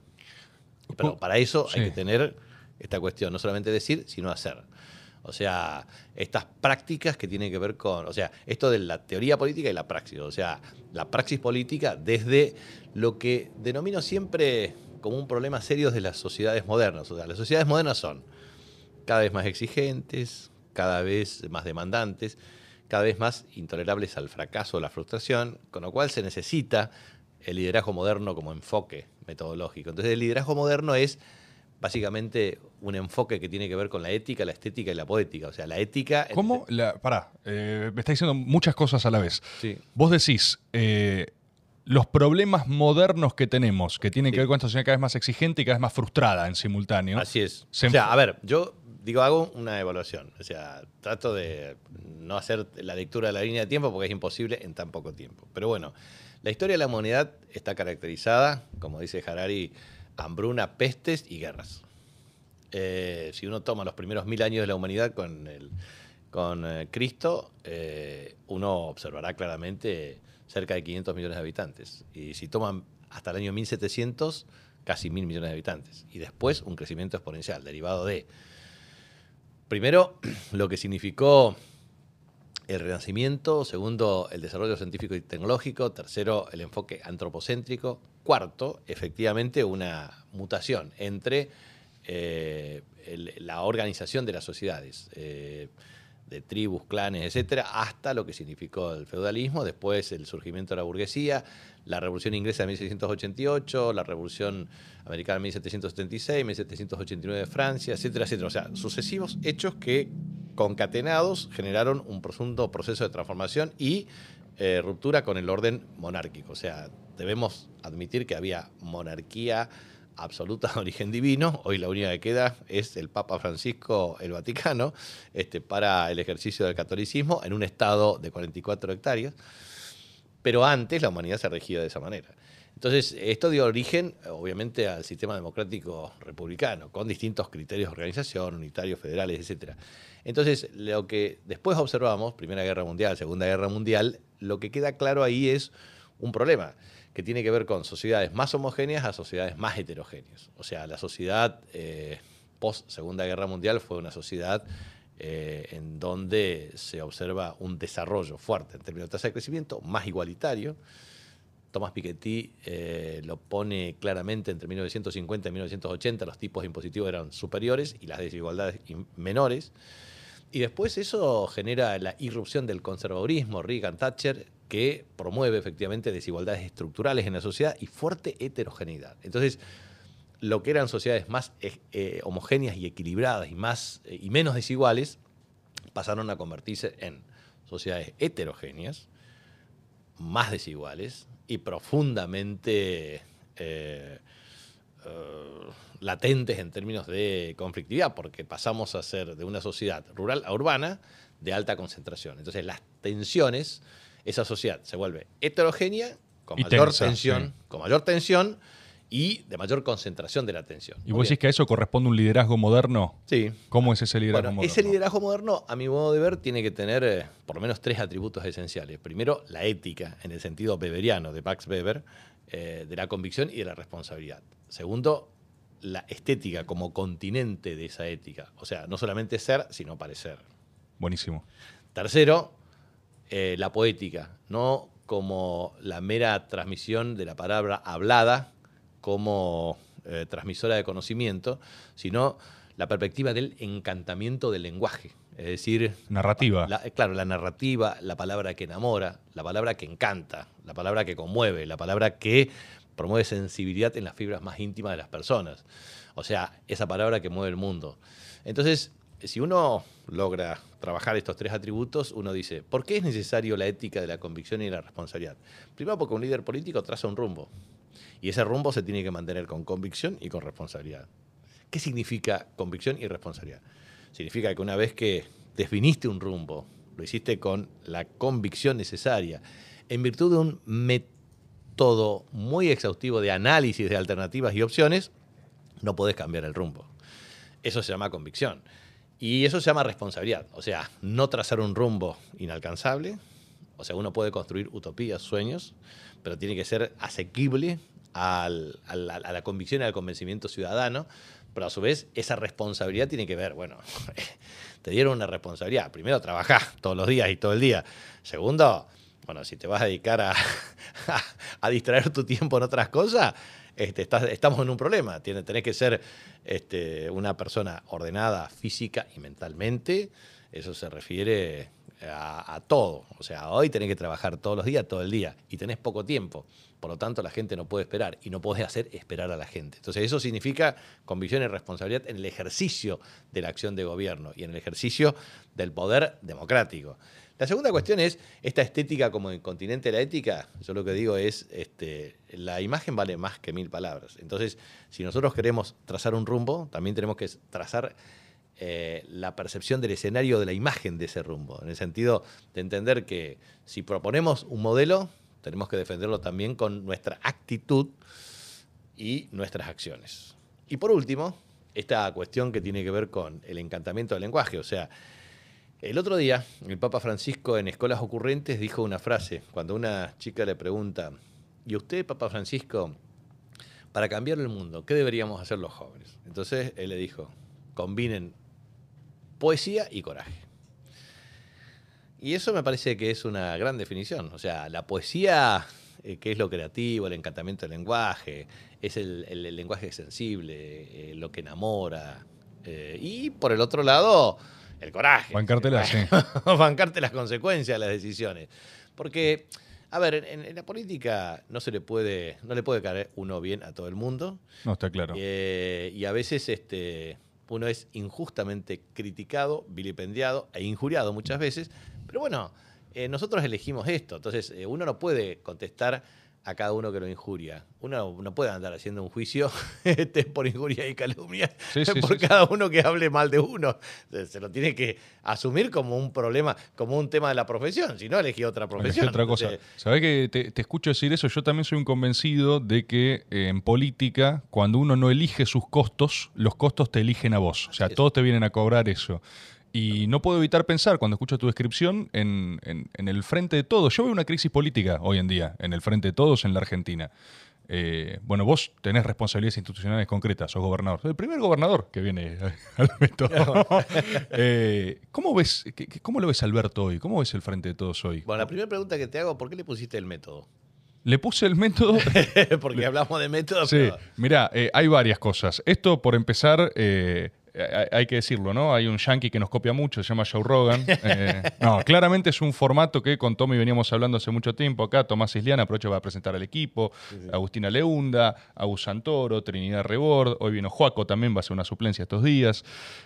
Pero para eso hay que tener esta cuestión, no solamente decir, sino hacer. O sea, estas prácticas que tienen que ver con, o sea, esto de la teoría política y la praxis, o sea, la praxis política desde lo que denomino siempre como un problema serio de las sociedades modernas. O sea, las sociedades modernas son cada vez más exigentes, cada vez más demandantes, cada vez más intolerables al fracaso o la frustración, con lo cual se necesita el liderazgo moderno como enfoque metodológico. Entonces, el liderazgo moderno es básicamente un enfoque que tiene que ver con la ética, la estética y la poética. O sea, la ética. ¿Cómo? La, pará, eh, me está diciendo muchas cosas a la vez. Sí. Vos decís. Eh, los problemas modernos que tenemos, que tienen que ver con esta sociedad cada vez más exigente y cada vez más frustrada en simultáneo. Así es. o sea, a ver, yo digo, hago una evaluación. O sea, trato de no hacer la lectura de la línea de tiempo porque es imposible en tan poco tiempo. Pero bueno, la historia de la humanidad está caracterizada, como dice Harari, hambruna, pestes y guerras. Eh, si uno toma los primeros mil años de la humanidad con, eh, Cristo, eh, uno observará claramente cerca de 500 millones de habitantes. Y si toman hasta el año 1700, casi mil millones de habitantes. Y después un crecimiento exponencial derivado de, primero, <clears throat> lo que significó el renacimiento, segundo, el desarrollo científico y tecnológico, tercero, el enfoque antropocéntrico, cuarto, efectivamente, una mutación entre eh, la organización de las sociedades, eh, de tribus, clanes, etcétera, hasta lo que significó el feudalismo, después el surgimiento de la burguesía, la Revolución Inglesa de 1688, la Revolución Americana de 1776, 1789 de Francia, etcétera, etcétera. O sea, sucesivos hechos que concatenados generaron un profundo proceso de transformación y eh, ruptura con el orden monárquico. O sea, debemos admitir que había monarquía absoluta de <laughs> origen divino. Hoy la única que queda es el Papa Francisco, el Vaticano, este, para el ejercicio del catolicismo en un estado de 44 hectáreas. Pero antes la humanidad se regía de esa manera. Entonces, esto dio origen, obviamente, al sistema democrático republicano, con distintos criterios de organización, unitarios, federales, etc. Entonces, lo que después observamos, Primera Guerra Mundial, Segunda Guerra Mundial, lo que queda claro ahí es un problema que tiene que ver con sociedades más homogéneas a sociedades más heterogéneas. O sea, la sociedad eh, post Segunda Guerra Mundial fue una sociedad eh, en donde se observa un desarrollo fuerte en términos de tasa de crecimiento, más igualitario. Thomas Piketty eh, lo pone claramente entre 1950 y 1980, los tipos impositivos eran superiores y las desigualdades menores. Y después eso genera la irrupción del conservadurismo, Reagan Thatcher, que promueve efectivamente desigualdades estructurales en la sociedad y fuerte heterogeneidad. Entonces, lo que eran sociedades más eh, eh, homogéneas y equilibradas y, más, eh, y menos desiguales, pasaron a convertirse en sociedades heterogéneas, más desiguales y profundamente latentes en términos de conflictividad, porque pasamos a ser de una sociedad rural a urbana de alta concentración. Entonces las tensiones esa sociedad se vuelve heterogénea, con mayor tensión, con mayor tensión y de mayor concentración de la atención. ¿Y vos decís que a eso corresponde un liderazgo moderno? Sí. ¿Cómo es ese liderazgo moderno? Ese liderazgo moderno, a mi modo de ver, tiene que tener eh, por lo menos tres atributos esenciales. Primero, la ética, en el sentido beberiano de Max Weber, eh, de la convicción y de la responsabilidad. Segundo, la estética como continente de esa ética. O sea, no solamente ser, sino parecer. Buenísimo. Tercero, eh, la poética, no como la mera transmisión de la palabra hablada como eh, transmisora de conocimiento, sino la perspectiva del encantamiento del lenguaje. Es decir, narrativa. claro, la narrativa, la palabra que enamora, la palabra que encanta, la palabra que conmueve, la palabra que promueve sensibilidad en las fibras más íntimas de las personas. O sea, esa palabra que mueve el mundo. Entonces, si uno logra trabajar estos tres atributos, uno dice, ¿por qué es necesario la ética de la convicción y la responsabilidad? Primero porque un líder político traza un rumbo. Y ese rumbo se tiene que mantener con convicción y con responsabilidad. ¿Qué significa convicción y responsabilidad? Significa que una vez que definiste un rumbo, lo hiciste con la convicción necesaria, en virtud de un método muy exhaustivo de análisis de alternativas y opciones, no podés cambiar el rumbo. Eso se llama convicción. Y eso se llama responsabilidad. O sea, no trazar un rumbo inalcanzable. O sea, uno puede construir utopías, sueños, pero tiene que ser asequible a la convicción y al convencimiento ciudadano. Pero a su vez, esa responsabilidad tiene que ver, bueno, <laughs> te dieron una responsabilidad. Primero, trabajar todos los días y todo el día. Segundo, bueno, si te vas a dedicar a, <laughs> a distraer tu tiempo en otras cosas, este, estamos en un problema. Tienes, tenés que ser este, una persona ordenada física y mentalmente. Eso se refiere a, todo. O sea, hoy tenés que trabajar todos los días, todo el día, y tenés poco tiempo. Por lo tanto, la gente no puede esperar y no podés hacer esperar a la gente. Entonces, eso significa convicción y responsabilidad en el ejercicio de la acción de gobierno y en el ejercicio del poder democrático. La segunda cuestión es esta estética como el continente de la ética. Yo lo que digo es, este, la imagen vale más que mil palabras. Entonces, si nosotros queremos trazar un rumbo, también tenemos que trazar eh, la percepción del escenario de la imagen de ese rumbo, en el sentido de entender que si proponemos un modelo, tenemos que defenderlo también con nuestra actitud y nuestras acciones. Y por último, esta cuestión que tiene que ver con el encantamiento del lenguaje, o sea, el otro día, el Papa Francisco en Escuelas Ocurrentes dijo una frase, cuando una chica le pregunta, ¿y usted, Papa Francisco, para cambiar el mundo, qué deberíamos hacer los jóvenes? Entonces él le dijo, combinen poesía y coraje. Y eso me parece que es una gran definición. O sea, la poesía, eh, que es lo creativo, el encantamiento del lenguaje, es el, lenguaje sensible, eh, lo que enamora. Eh, y por el otro lado, el coraje. Bancarte las, <laughs> Bancarte las consecuencias de las decisiones. Porque, a ver, en, la política no se le puede, no le puede caer uno bien a todo el mundo. No, está claro. Y a veces este, uno es injustamente criticado, vilipendiado e injuriado muchas veces. Pero bueno, eh, nosotros elegimos esto. Entonces, eh, uno no puede contestar a cada uno que lo injuria. Uno no puede andar haciendo un juicio <laughs> este, por injuria y calumnia por cada uno que hable mal de uno. Se lo tiene que asumir como un problema, como un tema de la profesión, si no elegí otra profesión. otra cosa. Sabés que te, escucho decir eso, yo también soy un convencido de que eh, en política, cuando uno no elige sus costos, los costos te eligen a vos. O sea, todos te vienen a cobrar eso. Y no puedo evitar pensar, cuando escucho tu descripción, en, el frente de todos. Yo veo una crisis política hoy en día, en el frente de todos en la Argentina. Eh, bueno, vos tenés responsabilidades institucionales concretas, sos gobernador. El primer gobernador que viene <laughs> al método. <laughs> Eh, ¿cómo, ves, ¿Cómo lo ves Alberto hoy? ¿Cómo ves el frente de todos hoy? Bueno, la primera pregunta que te hago, ¿por qué le pusiste el método? Le puse el método. <laughs> Porque hablamos de método. Sí, mira, eh, hay varias cosas. Esto, por empezar, hay que decirlo, ¿no? Hay un yankee que nos copia mucho, se llama Joe Rogan. Eh, <laughs> no, claramente es un formato que con Tommy veníamos hablando hace mucho tiempo acá. Tomás Isliana aprovecho para presentar al equipo. Agustina Leunda, Agus Santoro, Trinidad Rebord. Hoy vino Joaco también, va a ser una suplencia estos días.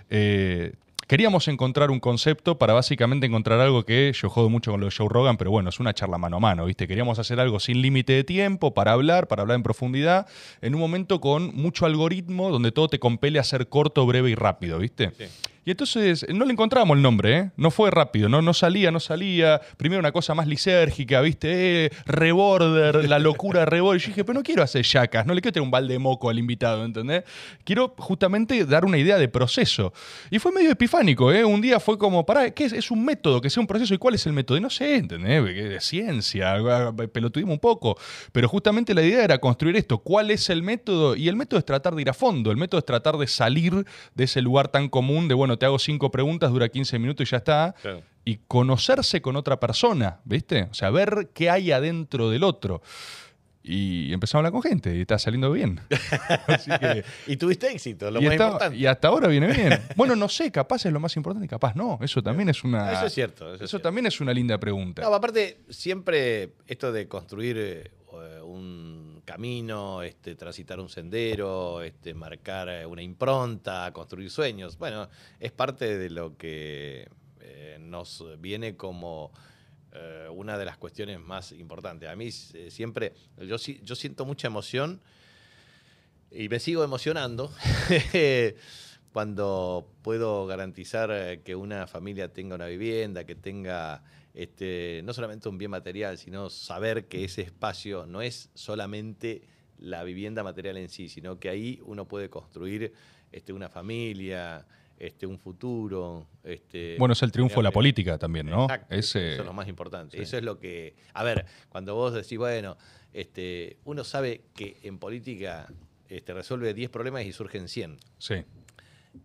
Eh, Queríamos encontrar un concepto para básicamente encontrar algo que yo jodo mucho con lo de Joe Rogan, pero bueno, es una charla mano a mano, ¿viste? Queríamos hacer algo sin límite de tiempo para hablar, para hablar en profundidad, en un momento con mucho algoritmo donde todo te compele a ser corto, breve y rápido, ¿viste? Sí. Entonces no le encontramos el nombre, ¿eh? No fue rápido, no, no salía, no salía. Primero una cosa más lisérgica, ¿viste? Eh, reborder, la locura de reborder. Yo dije, pero no quiero hacer yacas, no le quiero tener un balde de moco al invitado, ¿entendés? Quiero justamente dar una idea de proceso. Y fue medio epifánico, ¿eh? Un día fue como, pará, ¿qué es? Es un método, que sea un proceso. ¿Y cuál es el método? Y no sé, ¿entendés? De ciencia, pelotudimos un poco. Pero justamente la idea era construir esto. ¿Cuál es el método? Y el método es tratar de ir a fondo. El método es tratar de salir de ese lugar tan común de, bueno, te hago cinco preguntas, dura 15 minutos y ya está. Y conocerse con otra persona, ¿viste? O sea, ver qué hay adentro del otro. y empezamos a hablar con gente y está saliendo bien. <laughs> Así que- Y tuviste éxito, lo y, más está- importante. y hasta ahora viene bien. Bueno, no sé, capaz es lo más importante, capaz no. Eso también es una. Eso es cierto. Eso, Eso, es cierto. también es una linda pregunta. No, aparte, siempre esto de construir eh, un camino, este, transitar un sendero, este, marcar eh, una impronta, construir sueños, bueno, es parte de lo que eh, nos viene como eh, una de las cuestiones más importantes. A mí siempre, yo, si- yo siento mucha emoción y me sigo emocionando <laughs> cuando puedo garantizar que una familia tenga una vivienda, que tenga este, no solamente un bien material, sino saber que ese espacio no es solamente la vivienda material en sí, sino que ahí uno puede construir este, una familia, este, un futuro. Este, Bueno, es el triunfo de la política también, ¿no? Exacto, Ese- Eso es lo más importante. sí. Eso es lo que. A ver, cuando vos decís, bueno, este, uno sabe que en política este, resuelve 10 problemas y surgen 100. Sí.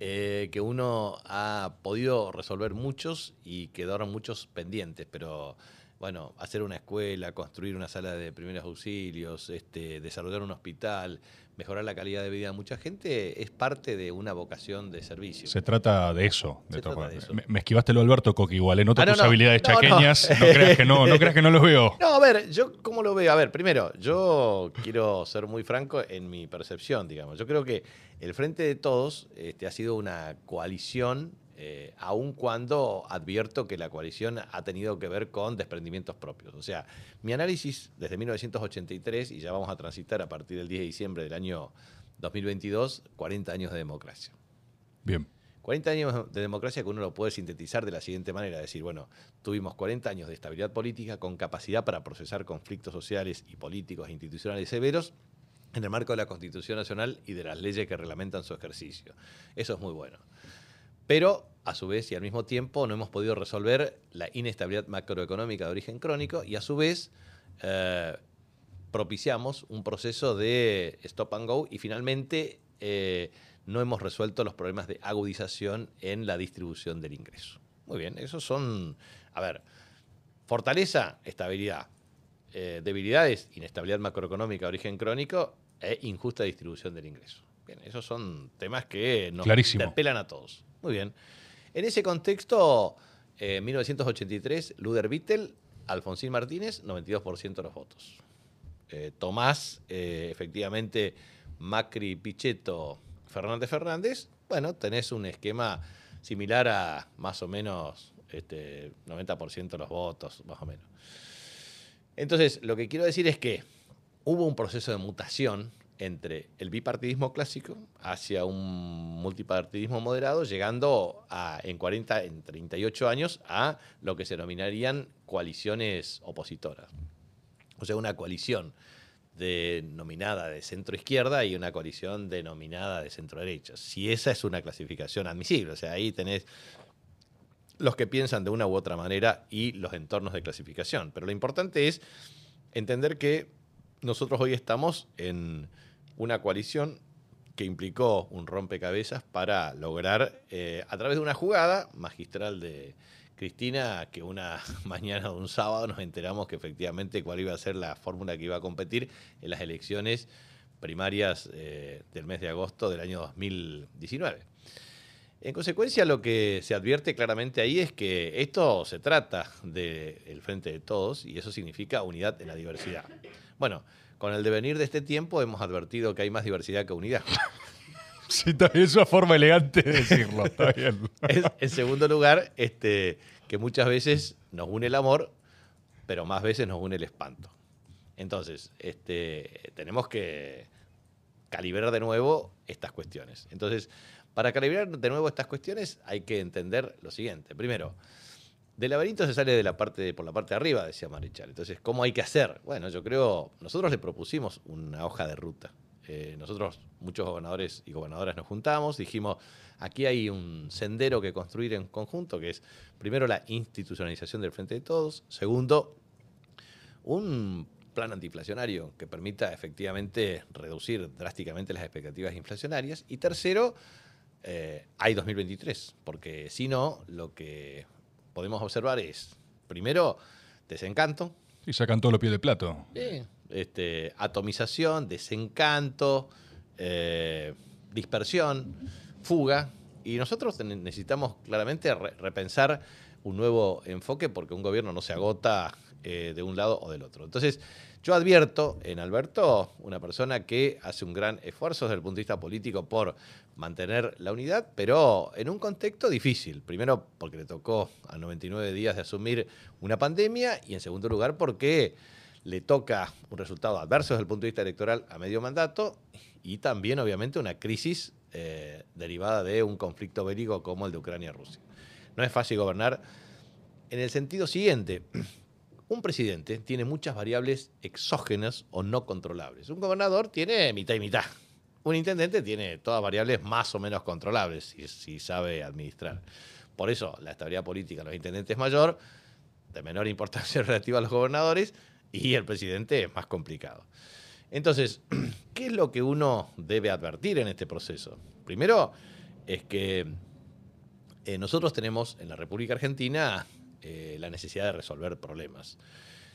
Eh, que uno ha podido resolver muchos y quedaron muchos pendientes, pero bueno, hacer una escuela, construir una sala de primeros auxilios, este, desarrollar un hospital, mejorar la calidad de vida de mucha gente, es parte de una vocación de servicio. Se trata de eso. de todas de eso. Me, me esquivaste lo Alberto Coqui igual, ¿eh? noto Ah, no, tus no. habilidades No, no. chaqueñas. No, <laughs> creas que no, no creas que no los veo. No, a ver, yo cómo lo veo. A ver, primero, yo quiero ser muy franco en mi percepción, digamos. Yo creo que el Frente de Todos este, ha sido una coalición, eh, aun cuando advierto que la coalición ha tenido que ver con desprendimientos propios. O sea, mi análisis desde 1983, y ya vamos a transitar a partir del 10 de diciembre del año 2022, 40 años de democracia. Bien. 40 años de democracia que uno lo puede sintetizar de la siguiente manera, decir, bueno, tuvimos 40 años de estabilidad política con capacidad para procesar conflictos sociales y políticos e institucionales severos en el marco de la Constitución Nacional y de las leyes que reglamentan su ejercicio. Eso es muy bueno. Pero, a su vez y al mismo tiempo, no hemos podido resolver la inestabilidad macroeconómica de origen crónico y, a su vez, eh, propiciamos un proceso de stop and go y finalmente eh, no hemos resuelto los problemas de agudización en la distribución del ingreso. Muy bien, esos son, a ver, fortaleza, estabilidad, eh, debilidades, inestabilidad macroeconómica de origen crónico e injusta distribución del ingreso. Bien, esos son temas que nos Clarísimo. interpelan a todos. Muy bien. En ese contexto, eh, en 1983, Luder Vittel, Alfonsín Martínez, 92% de los votos. Eh, Tomás, eh, efectivamente, Macri, Pichetto, Fernández Fernández, bueno, tenés un esquema similar a más o menos este, 90% de los votos, más o menos. Entonces, lo que quiero decir es que hubo un proceso de mutación entre el bipartidismo clásico hacia un multipartidismo moderado, llegando a, en 40, en 38 años a lo que se denominarían coaliciones opositoras. O sea, una coalición denominada de centro izquierda y una coalición denominada de centro derecha. Si esa es una clasificación admisible, o sea, ahí tenés los que piensan de una u otra manera y los entornos de clasificación. Pero lo importante es entender que nosotros hoy estamos en una coalición que implicó un rompecabezas para lograr, eh, a través de una jugada magistral de Cristina, que una <laughs> mañana de un sábado nos enteramos que efectivamente cuál iba a ser la fórmula que iba a competir en las elecciones primarias eh, del mes de agosto del año 2019. En consecuencia, lo que se advierte claramente ahí es que esto se trata del frente de todos y eso significa unidad en la diversidad. Bueno, con el devenir de este tiempo hemos advertido que hay más diversidad que unidad. <laughs> Sí, bien, es una forma elegante de decirlo. Está <laughs> bien. Es, en segundo lugar, este, que muchas veces nos une el amor, pero más veces nos une el espanto. Entonces, este, tenemos que calibrar de nuevo estas cuestiones. Entonces, para calibrar de nuevo estas cuestiones hay que entender lo siguiente. Primero, del laberinto se sale de la parte por la parte de arriba, decía Marichal. Entonces, ¿cómo hay que hacer? Bueno, yo creo, nosotros le propusimos una hoja de ruta. Eh, nosotros, muchos gobernadores y gobernadoras nos juntamos, dijimos, aquí hay un sendero que construir en conjunto, que es, primero, la institucionalización del Frente de Todos, segundo, un plan antiinflacionario que permita efectivamente reducir drásticamente las expectativas inflacionarias, y tercero, eh, hay 2023, porque si no, lo que podemos observar es, primero, desencanto, Y sacan todos los pies de plato. Sí, este, atomización, desencanto, eh, dispersión, fuga. Y nosotros necesitamos claramente repensar un nuevo enfoque porque un gobierno no se agota eh, de un lado o del otro. Entonces, yo advierto en Alberto una persona que hace un gran esfuerzo desde el punto de vista político por mantener la unidad, pero en un contexto difícil. Primero, porque le tocó a 99 días de asumir una pandemia y en segundo lugar, porque le toca un resultado adverso desde el punto de vista electoral a medio mandato y también, obviamente, una crisis eh, derivada de un conflicto bélico como el de Ucrania-Rusia. No es fácil gobernar en el sentido siguiente. Un presidente tiene muchas variables exógenas o no controlables. Un gobernador tiene mitad y mitad. Un intendente tiene todas variables más o menos controlables si, sabe administrar. Por eso la estabilidad política de los intendentes es mayor, de menor importancia <laughs> relativa a los gobernadores, y el presidente es más complicado. Entonces, <clears throat> ¿qué es lo que uno debe advertir en este proceso? Primero, es que eh, nosotros tenemos en la República Argentina eh, la necesidad de resolver problemas.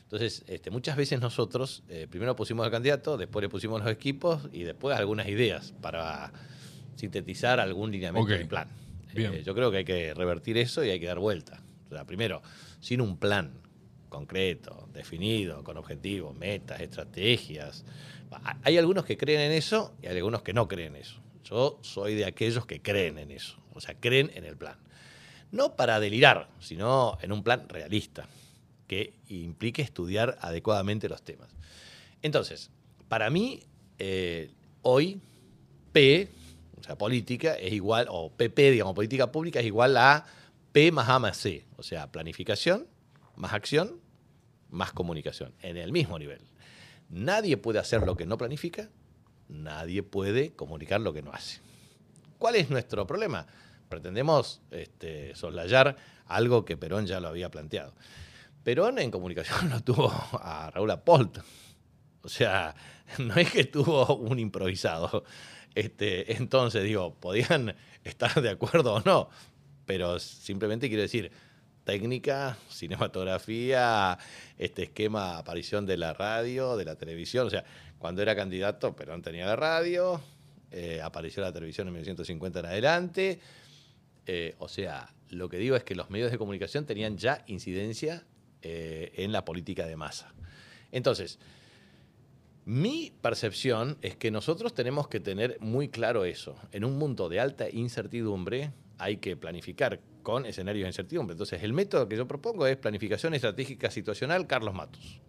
Entonces, este, muchas veces nosotros eh, primero pusimos al candidato, después le pusimos los equipos y después algunas ideas para sintetizar algún lineamiento del plan. yo creo que hay que revertir eso y hay que dar vuelta. O sea, primero, sin un plan concreto, definido, con objetivos, metas, estrategias. Hay algunos que creen en eso y hay algunos que no creen en eso. Yo soy de aquellos que creen en eso, o sea, creen en el plan. No para delirar, sino en un plan realista, que implique estudiar adecuadamente los temas. Entonces, para mí, eh, hoy, P, o sea, política, es igual, o PP, digamos, política pública, es igual a P más A más C, o sea, planificación, más acción, más comunicación, en el mismo nivel. Nadie puede hacer lo que no planifica, nadie puede comunicar lo que no hace. ¿Cuál es nuestro problema? Pretendemos este, soslayar algo que Perón ya lo había planteado. Perón en comunicación <laughs> no tuvo a Raúl Apolt. O sea, <laughs> no es que tuvo un improvisado. Este, entonces, digo, podían <laughs> estar de acuerdo o no, pero simplemente quiero decir, técnica, cinematografía, este esquema, aparición de la radio, de la televisión. O sea, cuando era candidato, Perón tenía la radio, eh, apareció la televisión en 1950 en adelante. Eh, o sea, lo que digo es que los medios de comunicación tenían ya incidencia eh, en la política de masa. Entonces, mi percepción es que nosotros tenemos que tener muy claro eso. En un mundo de alta incertidumbre hay que planificar con escenarios de incertidumbre. Entonces, el método que yo propongo es planificación estratégica situacional Carlos Matos.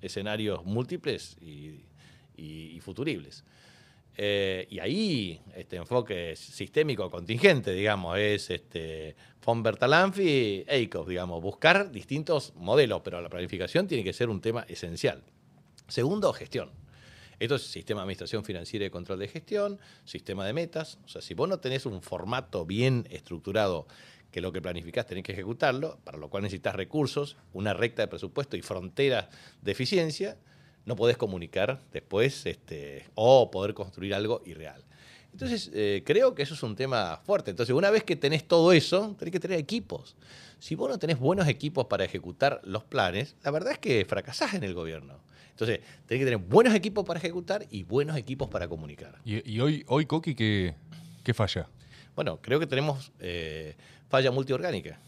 Escenarios múltiples y, futuribles. Eh, y ahí este enfoque sistémico contingente, digamos, es este, von Bertalanffy, digamos, buscar distintos modelos, pero la planificación tiene que ser un tema esencial. Segundo, gestión. Esto es sistema de administración financiera y control de gestión, sistema de metas. O sea, si vos no tenés un formato bien estructurado que lo que planificás tenés que ejecutarlo, para lo cual necesitas recursos, una recta de presupuesto y fronteras de eficiencia, no podés comunicar después este, o poder construir algo irreal. Entonces, eh, creo que eso es un tema fuerte. Entonces, una vez que tenés todo eso, tenés que tener equipos. Si vos no tenés buenos equipos para ejecutar los planes, la verdad es que fracasás en el gobierno. Entonces, tenés que tener buenos equipos para ejecutar y buenos equipos para comunicar. ¿Y, hoy, hoy, Coqui, qué, qué falla? Bueno, creo que tenemos eh, falla multiorgánica.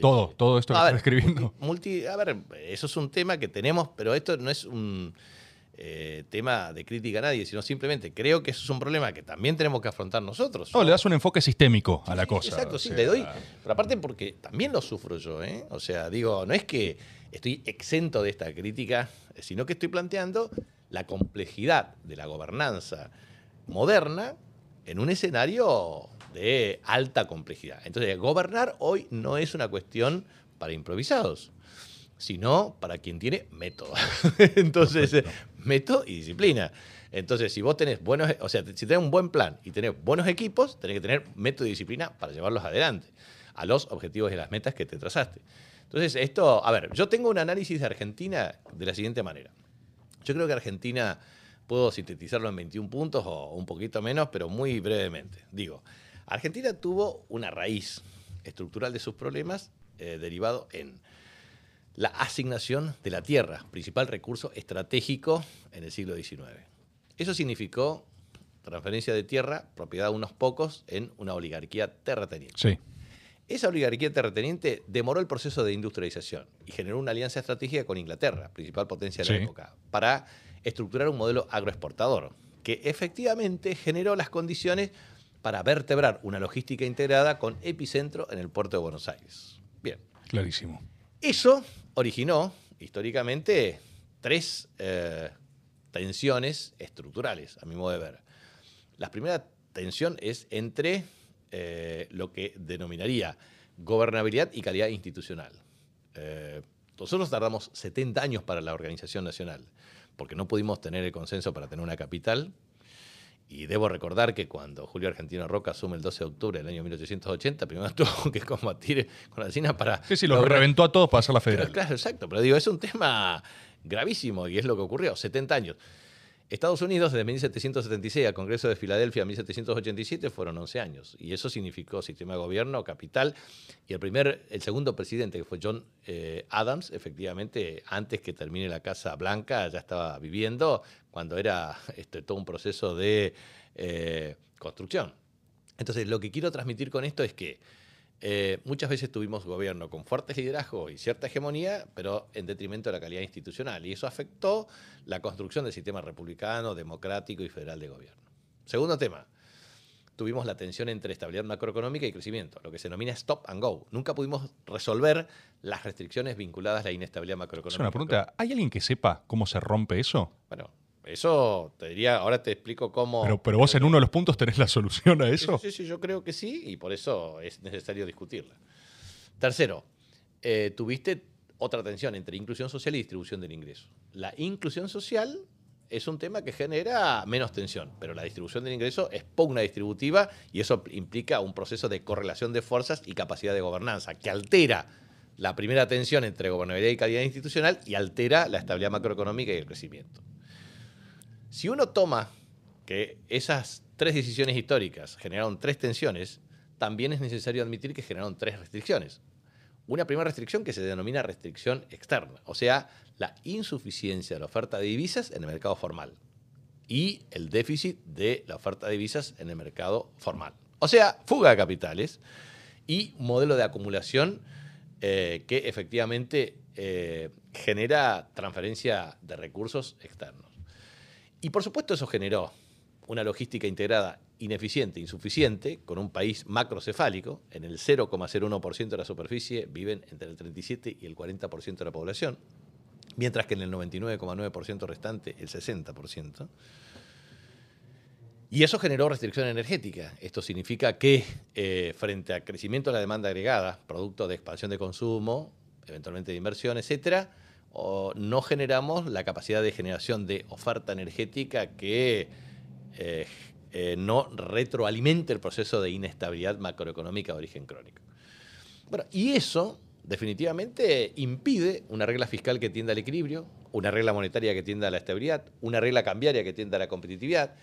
Todo, todo esto que estás escribiendo. <laughs> Multi, a ver, eso es un tema que tenemos, pero esto no es un eh, tema de crítica a nadie, sino simplemente creo que eso es un problema que también tenemos que afrontar nosotros. No, le das un enfoque sistémico a la cosa. Exacto, sí, le doy. Pero aparte porque también lo sufro yo, ¿eh? O sea, digo, no es que estoy exento de esta crítica, sino que estoy planteando la complejidad de la gobernanza moderna en un escenario de alta complejidad. Entonces, gobernar hoy no es una cuestión para improvisados, sino para quien tiene método. <laughs> Entonces, método y disciplina. Entonces, si vos tenés buenos, o sea, si tenés un buen plan y tenés buenos equipos, tenés que tener método y disciplina para llevarlos adelante a los objetivos y las metas que te trazaste. Entonces, esto, a ver, yo tengo un análisis de Argentina de la siguiente manera. Yo creo que Argentina, puedo sintetizarlo en 21 puntos o un poquito menos, pero muy brevemente. Digo, Argentina tuvo una raíz estructural de sus problemas eh, derivado en la asignación de la tierra, principal recurso estratégico en el siglo XIX. Eso significó transferencia de tierra, propiedad de unos pocos, en una oligarquía terrateniente. Sí. Esa oligarquía terrateniente demoró el proceso de industrialización y generó una alianza estratégica con Inglaterra, principal potencia de la época, para estructurar un modelo agroexportador, que efectivamente generó las condiciones para vertebrar una logística integrada con epicentro en el puerto de Buenos Aires. Bien, Clarísimo. eso originó históricamente tres eh, tensiones estructurales, a mi modo de ver. La primera tensión es entre eh, lo que denominaría gobernabilidad y calidad institucional. Eh, nosotros tardamos 70 años para la organización nacional, porque no pudimos tener el consenso para tener una capital. Y debo recordar que cuando Julio Argentino Roca asume el 12 de octubre del año 1880, primero <laughs> tuvo que combatir con la China para... Sí, sí, los lograr- reventó a todos para hacer la Claro, federal. claro, exacto. Pero digo, es un tema gravísimo y es lo que ocurrió, 70 años. Estados Unidos, desde 1776 al Congreso de Filadelfia en 1787, fueron 11 años. Y eso significó sistema de gobierno, capital. Y el primer, el segundo presidente, que fue John eh, Adams, efectivamente, antes que termine la Casa Blanca, ya estaba viviendo, cuando era <laughs> este, todo un proceso de eh, construcción. Entonces, lo que quiero transmitir con esto es que eh, muchas veces tuvimos gobierno con fuertes liderazgos y cierta hegemonía, pero en detrimento de la calidad institucional. Y eso afectó la construcción del sistema republicano, democrático y federal de gobierno. Segundo tema, tuvimos la tensión entre estabilidad macroeconómica y crecimiento, lo que se denomina stop and go. Nunca pudimos resolver las restricciones vinculadas a la inestabilidad Es macroeconómica. una pregunta. ¿Hay alguien que sepa cómo se rompe eso? Bueno, eso te diría, ahora te explico cómo... Pero, pero vos en uno de los puntos tenés la solución a Sí, eso. Sí, sí, yo creo que sí y por eso es necesario discutirla. Tercero, eh, tuviste otra tensión entre inclusión social y distribución del ingreso. La inclusión social es un tema que genera menos tensión, pero la distribución del ingreso es pugna distributiva y eso implica un proceso de correlación de fuerzas y capacidad de gobernanza que altera la primera tensión entre gobernabilidad y calidad institucional y altera la estabilidad macroeconómica y el crecimiento. Si uno toma que esas tres decisiones históricas generaron tres tensiones, también es necesario admitir que generaron tres restricciones. Una primera restricción que se denomina restricción externa, o sea, la insuficiencia de la oferta de divisas en el mercado formal y el déficit de la oferta de divisas en el mercado formal. O sea, fuga de capitales y modelo de acumulación eh, que efectivamente eh, genera transferencia de recursos externos. Y por supuesto eso generó una logística integrada ineficiente, insuficiente, con un país macrocefálico, en el 0,01% de la superficie viven entre el 37 y el 40% de la población, mientras que en el 99,9% restante el 60%. Y eso generó restricción energética. Esto significa que eh, frente al crecimiento de la demanda agregada, producto de expansión de consumo, eventualmente de inversión, etcétera, o no generamos la capacidad de generación de oferta energética que eh, eh, no retroalimente el proceso de inestabilidad macroeconómica de origen crónico. Bueno, y eso definitivamente impide una regla fiscal que tienda al equilibrio, una regla monetaria que tienda a la estabilidad, una regla cambiaria que tienda a la competitividad.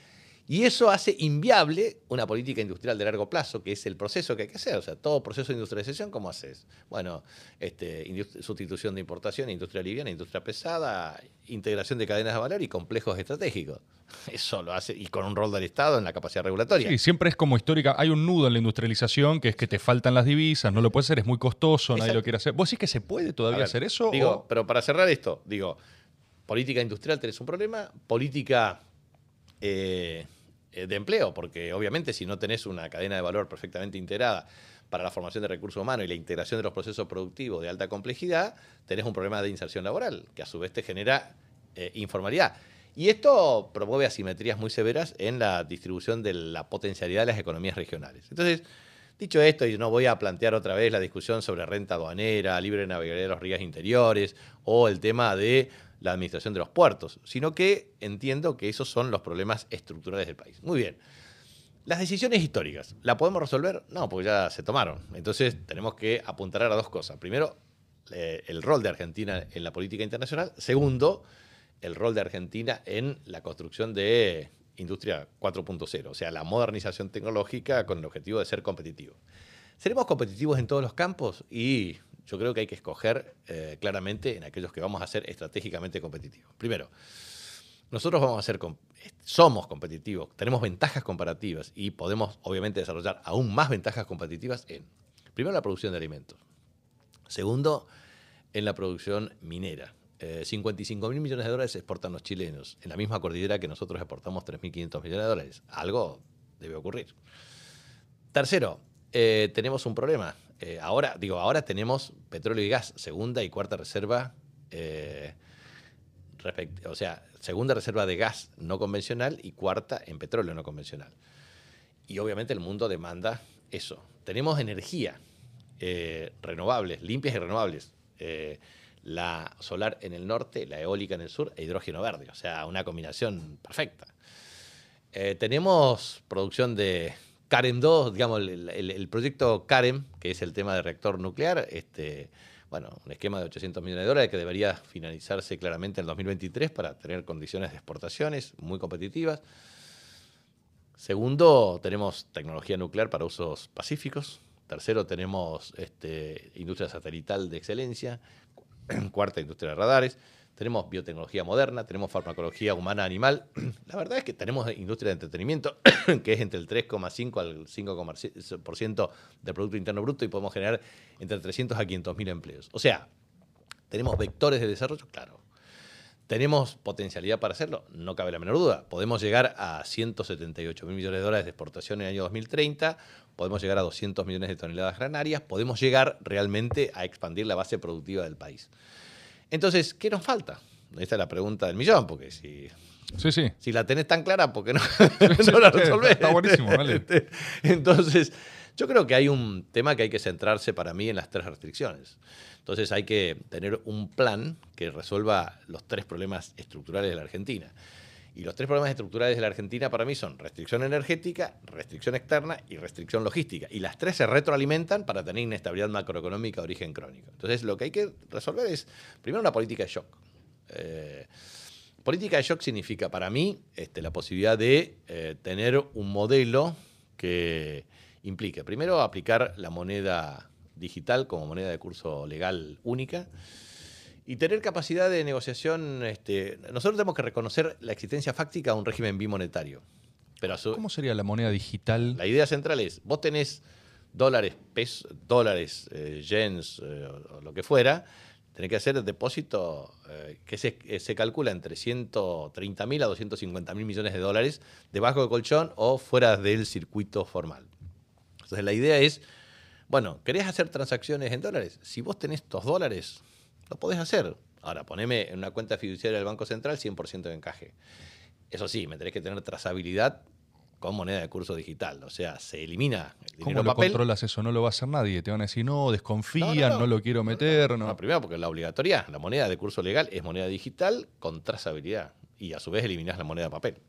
Y eso hace inviable una política industrial de largo plazo, que es el proceso que hay que hacer. O sea, todo proceso de industrialización, ¿cómo haces? Bueno, este, sustitución de importación, industria liviana, industria pesada, integración de cadenas de valor y complejos estratégicos. <laughs> Eso lo hace, y con un rol del Estado en la capacidad regulatoria. Sí, siempre es como histórica. Hay un nudo en la industrialización que es que te faltan las divisas, no lo puedes hacer, es muy costoso, nadie Exacto. lo quiere hacer. ¿Vos decís que se puede todavía ver, hacer eso? Digo, o- pero para cerrar esto, digo, política industrial tenés un problema, política eh, de empleo, porque obviamente si no tenés una cadena de valor perfectamente integrada para la formación de recursos humanos y la integración de los procesos productivos de alta complejidad, tenés un problema de inserción laboral, que a su vez te genera eh, informalidad. Y esto promueve asimetrías muy severas en la distribución de la potencialidad de las economías regionales. Entonces, Dicho esto, y no voy a plantear otra vez la discusión sobre renta aduanera, libre navegabilidad de los ríos interiores o el tema de la administración de los puertos, sino que entiendo que esos son los problemas estructurales del país. Muy bien. Las decisiones históricas, ¿la podemos resolver? No, porque ya se tomaron. Entonces tenemos que apuntar a dos cosas. Primero, eh, el rol de Argentina en la política internacional. Segundo, el rol de Argentina en la construcción de industria 4.0, o sea, la modernización tecnológica con el objetivo de ser competitivo. ¿Seremos competitivos en todos los campos? Y Yo creo que hay que escoger eh, claramente en aquellos que vamos a ser estratégicamente competitivos. Primero, nosotros vamos a ser, somos competitivos, tenemos ventajas comparativas y podemos obviamente desarrollar aún más ventajas competitivas en, primero, la producción de alimentos. Segundo, en la producción minera. 55 eh, mil millones de dólares exportan los chilenos, en la misma cordillera que nosotros exportamos 3.500 millones de dólares. Algo debe ocurrir. Tercero, eh, tenemos un problema. Eh, ahora, digo, ahora tenemos petróleo y gas, segunda y cuarta reserva, o sea, segunda reserva de gas no convencional y cuarta en petróleo no convencional. Y obviamente el mundo demanda eso. Tenemos energía renovables, limpias y renovables la solar en el norte, la eólica en el sur e hidrógeno verde. O sea, una combinación perfecta. Eh, tenemos producción de CAREM 2, digamos, el, proyecto CAREM, que es el tema de reactor nuclear, este, bueno, un esquema de 800 millones de dólares que debería finalizarse claramente en el 2023 para tener condiciones de exportaciones muy competitivas. Segundo, tenemos tecnología nuclear para usos pacíficos. Tercero, tenemos este, industria satelital de excelencia. <clears throat> cuarta industria de radares, tenemos biotecnología moderna, tenemos farmacología humana animal. <clears throat> La verdad es que tenemos industria de entretenimiento, <clears throat> que es entre el 3,5 al 5% del Producto Interno Bruto y podemos generar entre 300 a 500 mil empleos. O sea, ¿tenemos vectores de desarrollo? Claro. ¿Tenemos potencialidad para hacerlo? No cabe la menor duda. Podemos llegar a 178 mil millones de dólares de exportación en el año 2030, podemos llegar a 200 millones de toneladas granarias, podemos llegar realmente a expandir la base productiva del país. Entonces, ¿qué nos falta? Esta es la pregunta del millón, porque si, sí, sí. si la tenés tan clara, ¿por qué no, <laughs> no la resolvés? Está buenísimo, vale. <laughs> Entonces, yo creo que hay un tema que hay que centrarse para mí en las tres restricciones. Entonces hay que tener un plan que resuelva los tres problemas estructurales de la Argentina. Y los tres problemas estructurales de la Argentina para mí son restricción energética, restricción externa y restricción logística. Y las tres se retroalimentan para tener inestabilidad macroeconómica de origen crónico. Entonces lo que hay que resolver es, primero, una política de shock. Eh, política de shock significa para mí este, la posibilidad de eh, tener un modelo que implique, primero, aplicar la moneda digital como moneda de curso legal única y tener capacidad de negociación. Este, nosotros tenemos que reconocer la existencia fáctica de un régimen bimonetario. Pero ¿Cómo sería la moneda digital? La idea central es, vos tenés dólares, pesos, dólares, eh, yens eh, o lo que fuera, tenés que hacer el depósito eh, que se, se, calcula entre 130 mil a 250 mil millones de dólares debajo del colchón o fuera del circuito formal. Entonces la idea es, bueno, ¿querés hacer transacciones en dólares? Si vos tenés estos dólares, lo podés hacer. Ahora, poneme en una cuenta fiduciaria del Banco Central 100% de encaje. Eso sí, me tenés que tener trazabilidad con moneda de curso digital. O sea, se elimina el dinero ¿Cómo lo controlas eso? No lo va a hacer nadie. Te van a decir, no, desconfían, no, lo quiero meter. No, primero porque la obligatoria, la moneda de curso legal es moneda digital con trazabilidad. Y a su vez eliminás la moneda de papel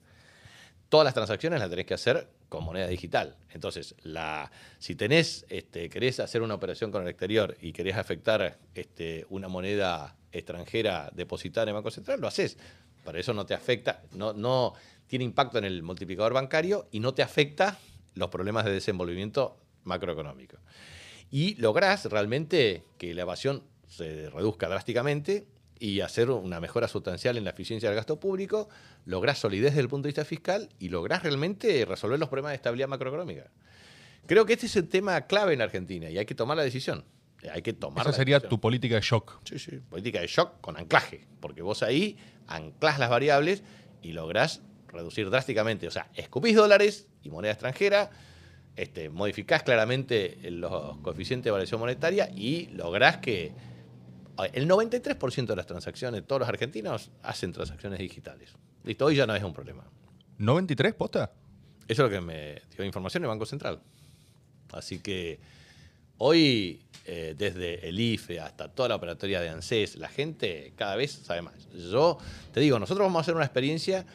todas las transacciones las tenés que hacer con moneda digital. Entonces, la, si tenés, este, querés hacer una operación con el exterior y querés afectar este, una moneda extranjera depositada en el Banco Central, lo haces. Para eso no te afecta, no, no tiene impacto en el multiplicador bancario y no te afecta los problemas de desenvolvimiento macroeconómico. Y lográs realmente que la evasión se reduzca drásticamente y hacer una mejora sustancial en la eficiencia del gasto público, lográs solidez desde el punto de vista fiscal y lográs realmente resolver los problemas de estabilidad macroeconómica. Creo que este es el tema clave en Argentina y hay que tomar la decisión. Hay que tomar Esa sería tu política de shock. Sí, sí, política de shock con anclaje, porque vos ahí anclás las variables y lográs reducir drásticamente, o sea, escupís dólares y moneda extranjera, este, modificás claramente los coeficientes de variación monetaria y lográs que el 93% de las transacciones, todos los argentinos hacen transacciones digitales. Listo, hoy ya no es un problema. ¿93 posta? Eso es lo que me dio información el Banco Central. Así que hoy, eh, desde el IFE hasta toda la operatoria de ANSES, la gente cada vez sabe más. Yo te digo, nosotros vamos a hacer una experiencia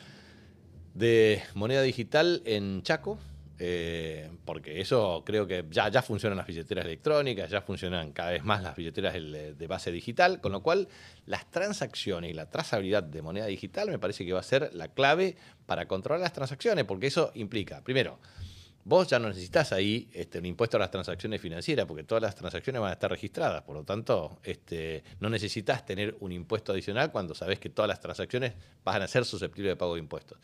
de moneda digital en Chaco, eh, porque eso creo que ya, ya funcionan las billeteras electrónicas, ya funcionan cada vez más las billeteras de base digital, con lo cual las transacciones y la trazabilidad de moneda digital me parece que va a ser la clave para controlar las transacciones, porque eso implica, primero, vos ya no necesitas ahí este, un impuesto a las transacciones financieras, porque todas las transacciones van a estar registradas. Por lo tanto, este, no necesitas tener un impuesto adicional cuando sabes que todas las transacciones van a ser susceptibles de pago de impuestos.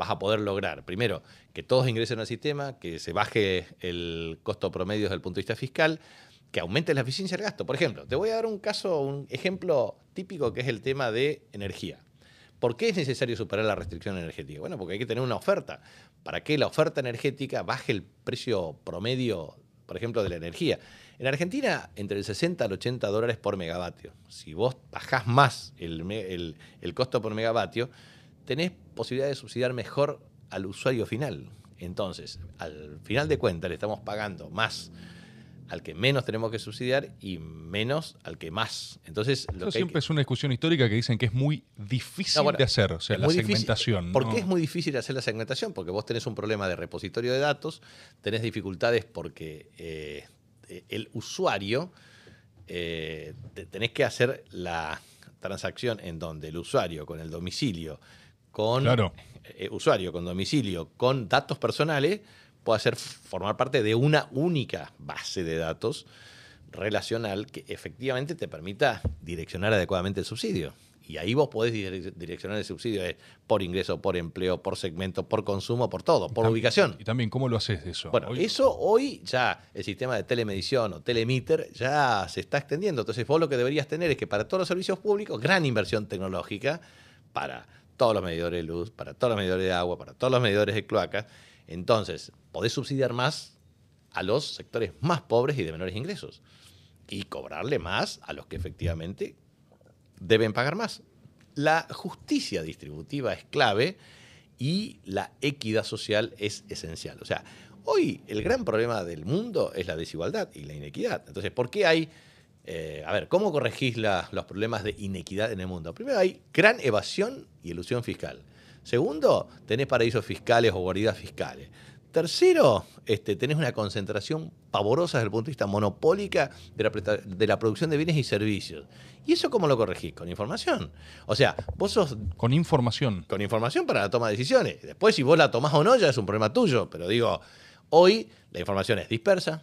Vas a poder lograr, primero, que todos ingresen al sistema, que se baje el costo promedio desde el punto de vista fiscal, que aumente la eficiencia del gasto. Por ejemplo, te voy a dar un caso, un ejemplo típico que es el tema de energía. ¿Por qué es necesario superar la restricción energética? Bueno, porque hay que tener una oferta. Para que la oferta energética baje el precio promedio, por ejemplo, de la energía. En Argentina, entre el 60 al 80 dólares por megavatio. Si vos bajás más el, el costo por megavatio, tenés posibilidad de subsidiar mejor al usuario final. Entonces, al final de cuentas, le estamos pagando más al que menos tenemos que subsidiar y menos al que más. Entonces, lo Eso siempre es una discusión histórica que dicen que es muy difícil de hacer, o sea, la segmentación. ¿Por qué es muy difícil hacer la segmentación? Porque vos tenés un problema de repositorio de datos, tenés dificultades porque eh, el usuario, eh, tenés que hacer la transacción en donde el usuario con el domicilio, con eh, usuario con domicilio, con datos personales, pueda ser formar parte de una única base de datos relacional que efectivamente te permita direccionar adecuadamente el subsidio. Y ahí vos podés direccionar el subsidio por ingreso, por empleo, por segmento, por consumo, por todo, por ubicación. Y también, ¿cómo lo haces eso? Bueno, eso hoy ya el sistema de telemedición o telemeter ya se está extendiendo. Entonces, vos lo que deberías tener es que para todos los servicios públicos, gran inversión tecnológica para todos los medidores de luz, para todos los medidores de agua, para todos los medidores de cloacas, entonces, podés subsidiar más a los sectores más pobres y de menores ingresos y cobrarle más a los que efectivamente deben pagar más. La justicia distributiva es clave y la equidad social es esencial. O sea, hoy el gran problema del mundo es la desigualdad y la inequidad. Entonces, ¿por qué hay... Eh, a ver, ¿cómo corregís los problemas de inequidad en el mundo? Primero hay gran evasión y elusión fiscal. Segundo, tenés paraísos fiscales o guaridas fiscales. Tercero, este, tenés una concentración pavorosa desde el punto de vista monopólica de la, producción de bienes y servicios. ¿Y eso cómo lo corregís? Con información. O sea, vos sos... Con información. Con información para la toma de decisiones. Después, si vos la tomás o no, ya es un problema tuyo. Pero digo, hoy la información es dispersa,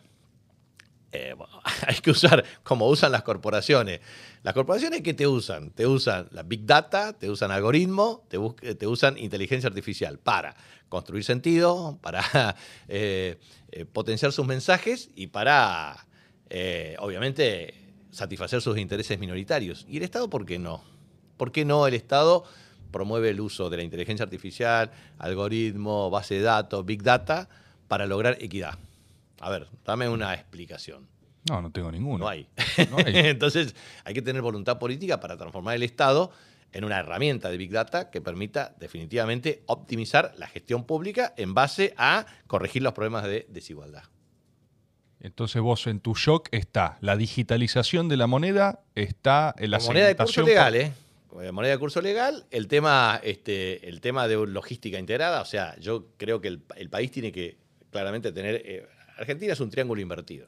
eh, <laughs> hay que usar como usan las corporaciones. Las corporaciones que te usan, te usan la big data, te usan algoritmo, te, te usan inteligencia artificial para construir sentido, para <laughs> eh, eh, potenciar sus mensajes y para, obviamente, satisfacer sus intereses minoritarios. ¿Y el Estado por qué no? ¿Por qué no el Estado promueve el uso de la inteligencia artificial, algoritmo, base de datos, big data, para lograr equidad? A ver, dame una explicación. No, no tengo ninguna. No hay. <laughs> Entonces, hay que tener voluntad política para transformar el Estado en una herramienta de Big Data que permita definitivamente optimizar la gestión pública en base a corregir los problemas de desigualdad. Entonces vos en tu shock está la digitalización de la moneda, está en la moneda de curso legal, ¿eh? Moneda de curso legal, el tema, este, el tema de logística integrada, o sea, yo creo que el, país tiene que claramente tener eh, Argentina es un triángulo invertido.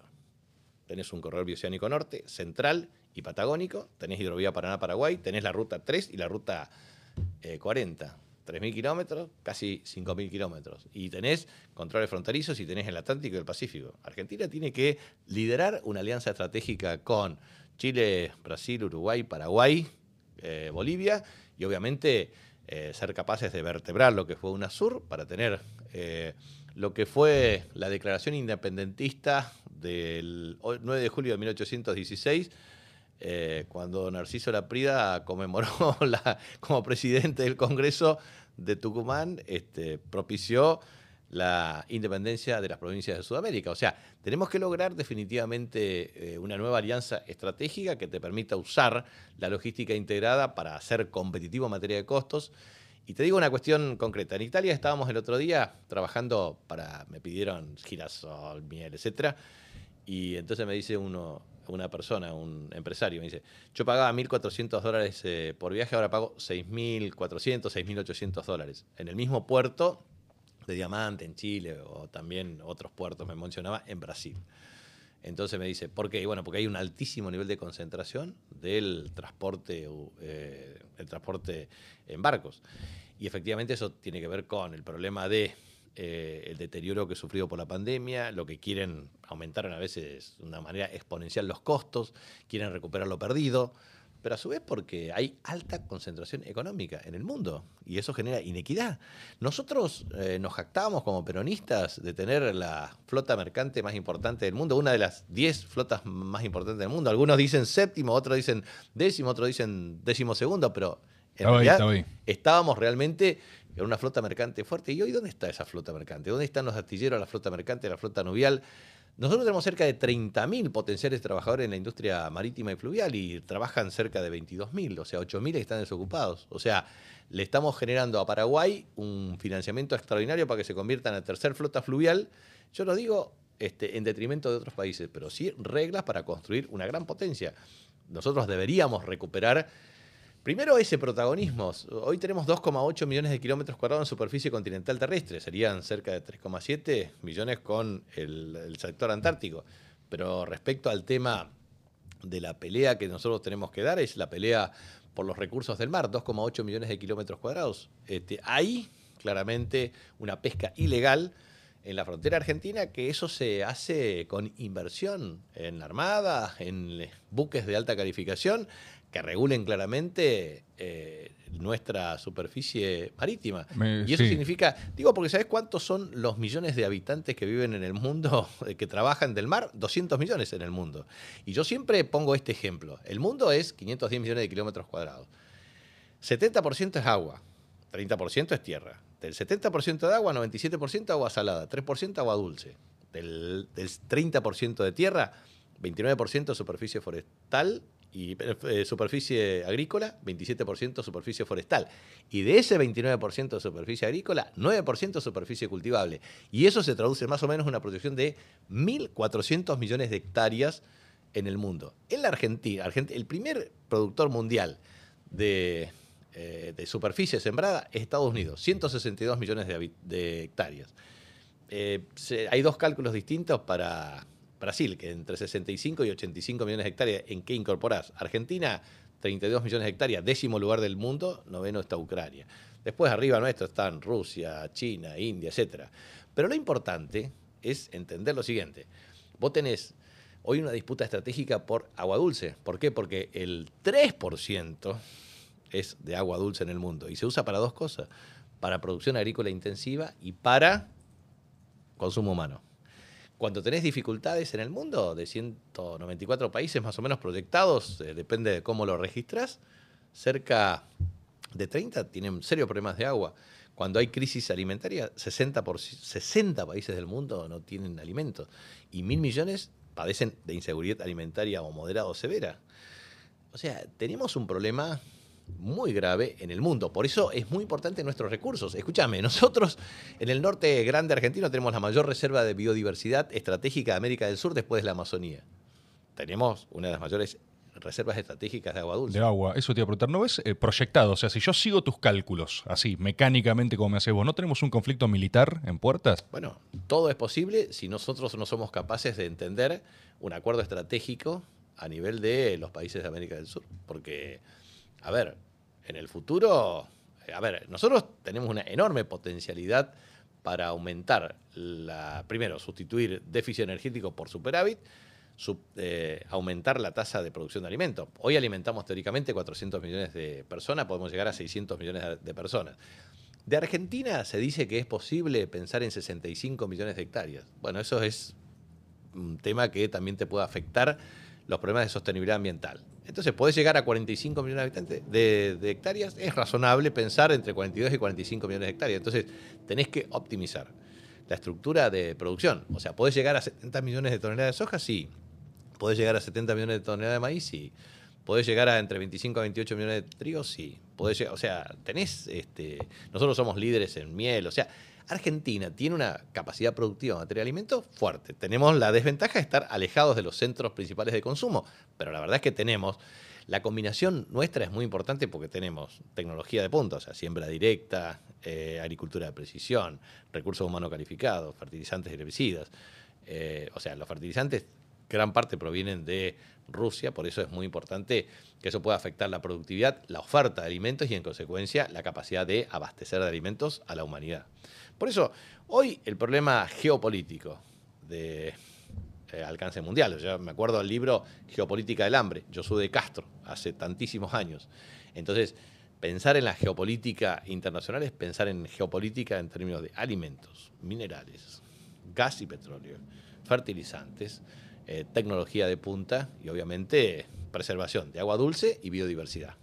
Tenés un corredor bioceánico norte, central y patagónico, tenés hidrovía Paraná-Paraguay, tenés la ruta 3 y la ruta 40. Eh, 3.000 kilómetros, casi 5.000 kilómetros. Y tenés controles fronterizos y tenés el Atlántico y el Pacífico. Argentina tiene que liderar una alianza estratégica con Chile, Brasil, Uruguay, Paraguay, eh, Bolivia y obviamente eh, ser capaces de vertebrar lo que fue UNASUR para tener lo que fue la declaración independentista del 9 de julio de 1816, eh, cuando Narciso Laprida conmemoró <laughs> como presidente del Congreso de Tucumán, este, propició la independencia de las provincias de Sudamérica. O sea, tenemos que lograr definitivamente eh, una nueva alianza estratégica que te permita usar la logística integrada para ser competitivo en materia de costos y te digo una cuestión concreta. En Italia estábamos el otro día trabajando para, me pidieron girasol, miel, etc. Y entonces me dice uno, una persona, un empresario, me dice, yo pagaba 1.400 dólares eh, por viaje, ahora pago 6.400, 6.800 dólares. En el mismo puerto de Diamante, en Chile, o también otros puertos, me mencionaba, en Brasil. Entonces me dice, ¿por qué? bueno, porque hay un altísimo nivel de concentración del transporte, eh, el transporte en barcos. Y efectivamente eso tiene que ver con el problema de eh, el deterioro que sufrido por la pandemia, lo que quieren aumentar a veces de una manera exponencial los costos, quieren recuperar lo perdido pero a su vez porque hay alta concentración económica en el mundo y eso genera inequidad. Nosotros eh, nos jactábamos como peronistas de tener la flota mercante más importante del mundo, una de las 10 flotas más importantes del mundo. Algunos dicen séptimo, otros dicen décimo, otros dicen décimo segundo, pero en realidad estábamos realmente en una flota mercante fuerte. ¿Y hoy dónde está esa flota mercante? ¿Dónde están los astilleros, la flota mercante, la flota nubial? Nosotros tenemos cerca de 30.000 potenciales trabajadores en la industria marítima y fluvial y trabajan cerca de 22.000, o sea, 8.000 están desocupados. O sea, le estamos generando a Paraguay un financiamiento extraordinario para que se convierta en la tercera flota fluvial. Yo lo digo este, en detrimento de otros países, pero sí reglas para construir una gran potencia. Nosotros deberíamos recuperar Primero, ese protagonismo. Hoy tenemos 2,8 millones de kilómetros cuadrados en superficie continental terrestre. Serían cerca de 3,7 millones con el, sector antártico. Pero respecto al tema de la pelea que nosotros tenemos que dar, es la pelea por los recursos del mar, 2,8 millones de kilómetros cuadrados. Este, hay claramente una pesca ilegal en la frontera argentina, que eso se hace con inversión en la Armada, en buques de alta calificación, que regulen claramente eh, nuestra superficie marítima. y eso significa, digo, porque ¿sabes cuántos son los millones de habitantes que viven en el mundo, <laughs> que trabajan del mar? 200 millones en el mundo. Y yo siempre pongo este ejemplo. El mundo es 510 millones de kilómetros cuadrados. 70% es agua, 30% es tierra. Del 70% de agua, 97% agua salada, 3% agua dulce. Del, del 30% de tierra, 29% superficie forestal y eh, superficie agrícola, 27% superficie forestal. Y de ese 29% de superficie agrícola, 9% superficie cultivable. Y eso se traduce más o menos en una producción de 1.400 millones de hectáreas en el mundo. En la Argentina, el primer productor mundial de, eh, superficie sembrada es Estados Unidos, 162 millones de, hectáreas. Eh, hay dos cálculos distintos para Brasil, que entre 65 y 85 millones de hectáreas, ¿en qué incorporás? Argentina, 32 millones de hectáreas, décimo lugar del mundo, noveno está Ucrania. Después arriba nuestro están Rusia, China, India, etc. Pero lo importante es entender lo siguiente. Vos tenés hoy una disputa estratégica por agua dulce. ¿Por qué? Porque el 3% es de agua dulce en el mundo y se usa para dos cosas, para producción agrícola intensiva y para consumo humano. Cuando tenés dificultades en el mundo, de 194 países más o menos proyectados, eh, depende de cómo lo registras, cerca de 30 tienen serios problemas de agua. Cuando hay crisis alimentaria, 60, por, 60 países del mundo no tienen alimentos y mil millones padecen de inseguridad alimentaria o moderada o severa. O sea, tenemos un problema muy grave en el mundo. Por eso es muy importante nuestros recursos. Escúchame, nosotros en el norte grande argentino tenemos la mayor reserva de biodiversidad estratégica de América del Sur después de la Amazonía. Tenemos una de las mayores reservas estratégicas de agua dulce. De agua, eso te iba a preguntar. ¿No ves eh, proyectado? O sea, si yo sigo tus cálculos, así, mecánicamente como me haces vos, ¿no tenemos un conflicto militar en puertas? Bueno, todo es posible si nosotros no somos capaces de entender un acuerdo estratégico a nivel de los países de América del Sur. Porque a ver, en el futuro, eh, a ver, nosotros tenemos una enorme potencialidad para aumentar la, primero, sustituir déficit energético por superávit, eh, aumentar la tasa de producción de alimentos. Hoy alimentamos teóricamente 400 millones de personas, podemos llegar a 600 millones de personas. De Argentina se dice que es posible pensar en 65 millones de hectáreas. Bueno, eso es un tema que también te puede afectar los problemas de sostenibilidad ambiental. Entonces, podés llegar a 45 millones de, habitantes, de, hectáreas. Es razonable pensar entre 42 y 45 millones de hectáreas. Entonces, tenés que optimizar la estructura de producción. O sea, podés llegar a 70 millones de toneladas de soja, sí. Podés llegar a 70 millones de toneladas de maíz, sí. Podés llegar a entre 25 a 28 millones de trigo, sí. Podés o sea, tenés, este, nosotros somos líderes en miel, o sea, Argentina tiene una capacidad productiva de materia de alimento fuerte. Tenemos la desventaja de estar alejados de los centros principales de consumo, pero la verdad es que tenemos la combinación nuestra es muy importante porque tenemos tecnología de punta, o sea, siembra directa, eh, agricultura de precisión, recursos humanos calificados, fertilizantes y herbicidas. Eh, o sea, los fertilizantes gran parte provienen de Rusia, por eso es muy importante que eso pueda afectar la productividad, la oferta de alimentos y en consecuencia la capacidad de abastecer de alimentos a la humanidad. Por eso, hoy el problema geopolítico de eh, alcance mundial, yo me acuerdo del libro Geopolítica del Hambre, yo soy de Castro, hace tantísimos años. Entonces, pensar en la geopolítica internacional es pensar en geopolítica en términos de alimentos, minerales, gas y petróleo, fertilizantes, eh, tecnología de punta y obviamente preservación de agua dulce y biodiversidad.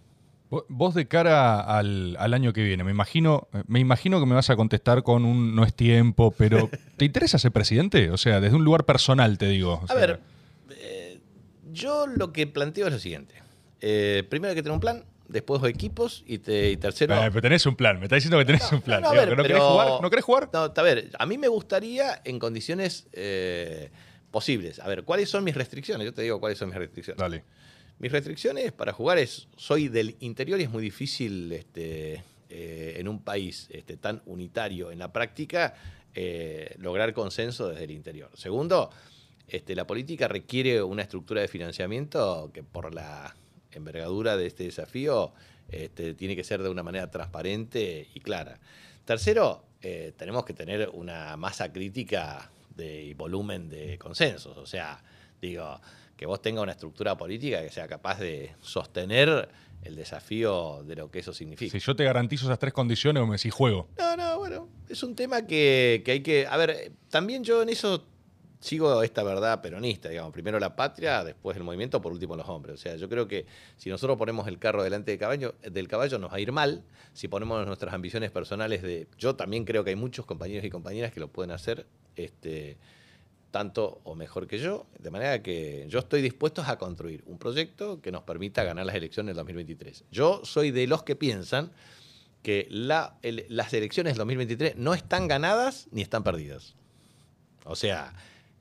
Vos de cara al, año que viene, me imagino, me imagino que me vas a contestar con un no es tiempo, pero ¿te interesa ser presidente? O sea, desde un lugar personal te digo. a ver, eh, yo lo que planteo es lo siguiente. Eh, primero hay que tener un plan, después equipos y, tercero... pero tenés un plan, me estás diciendo que tenés un plan. No, querés jugar? ¿No querés jugar? No, a ver, a mí me gustaría en condiciones eh, posibles. A ver, ¿cuáles son mis restricciones? Yo te digo cuáles son mis restricciones. Dale. Mis restricciones para jugar es, soy del interior y es muy difícil este, eh, en un país este, tan unitario en la práctica eh, lograr consenso desde el interior. Segundo, este, la política requiere una estructura de financiamiento que por la envergadura de este desafío tiene que ser de una manera transparente y clara. Tercero, eh, tenemos que tener una masa crítica de volumen de consensos. O sea, digo, que vos tengas una estructura política que sea capaz de sostener el desafío de lo que eso significa. Si yo te garantizo esas tres condiciones, me decís juego. No, no, bueno, es un tema que, hay que... A ver, también yo en eso sigo esta verdad peronista, digamos, primero la patria, después el movimiento, por último los hombres. O sea, yo creo que si nosotros ponemos el carro delante del caballo, del caballo nos va a ir mal. Si ponemos nuestras ambiciones personales de... Yo también creo que hay muchos compañeros y compañeras que lo pueden hacer. Este, tanto o mejor que yo, de manera que yo estoy dispuesto a construir un proyecto que nos permita ganar las elecciones del 2023. Yo soy de los que piensan que las elecciones del 2023 no están ganadas ni están perdidas. O sea,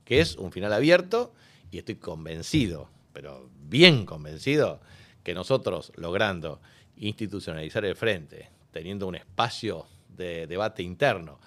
que es un final abierto y estoy convencido, pero bien convencido, que nosotros logrando institucionalizar el frente, teniendo un espacio de debate interno,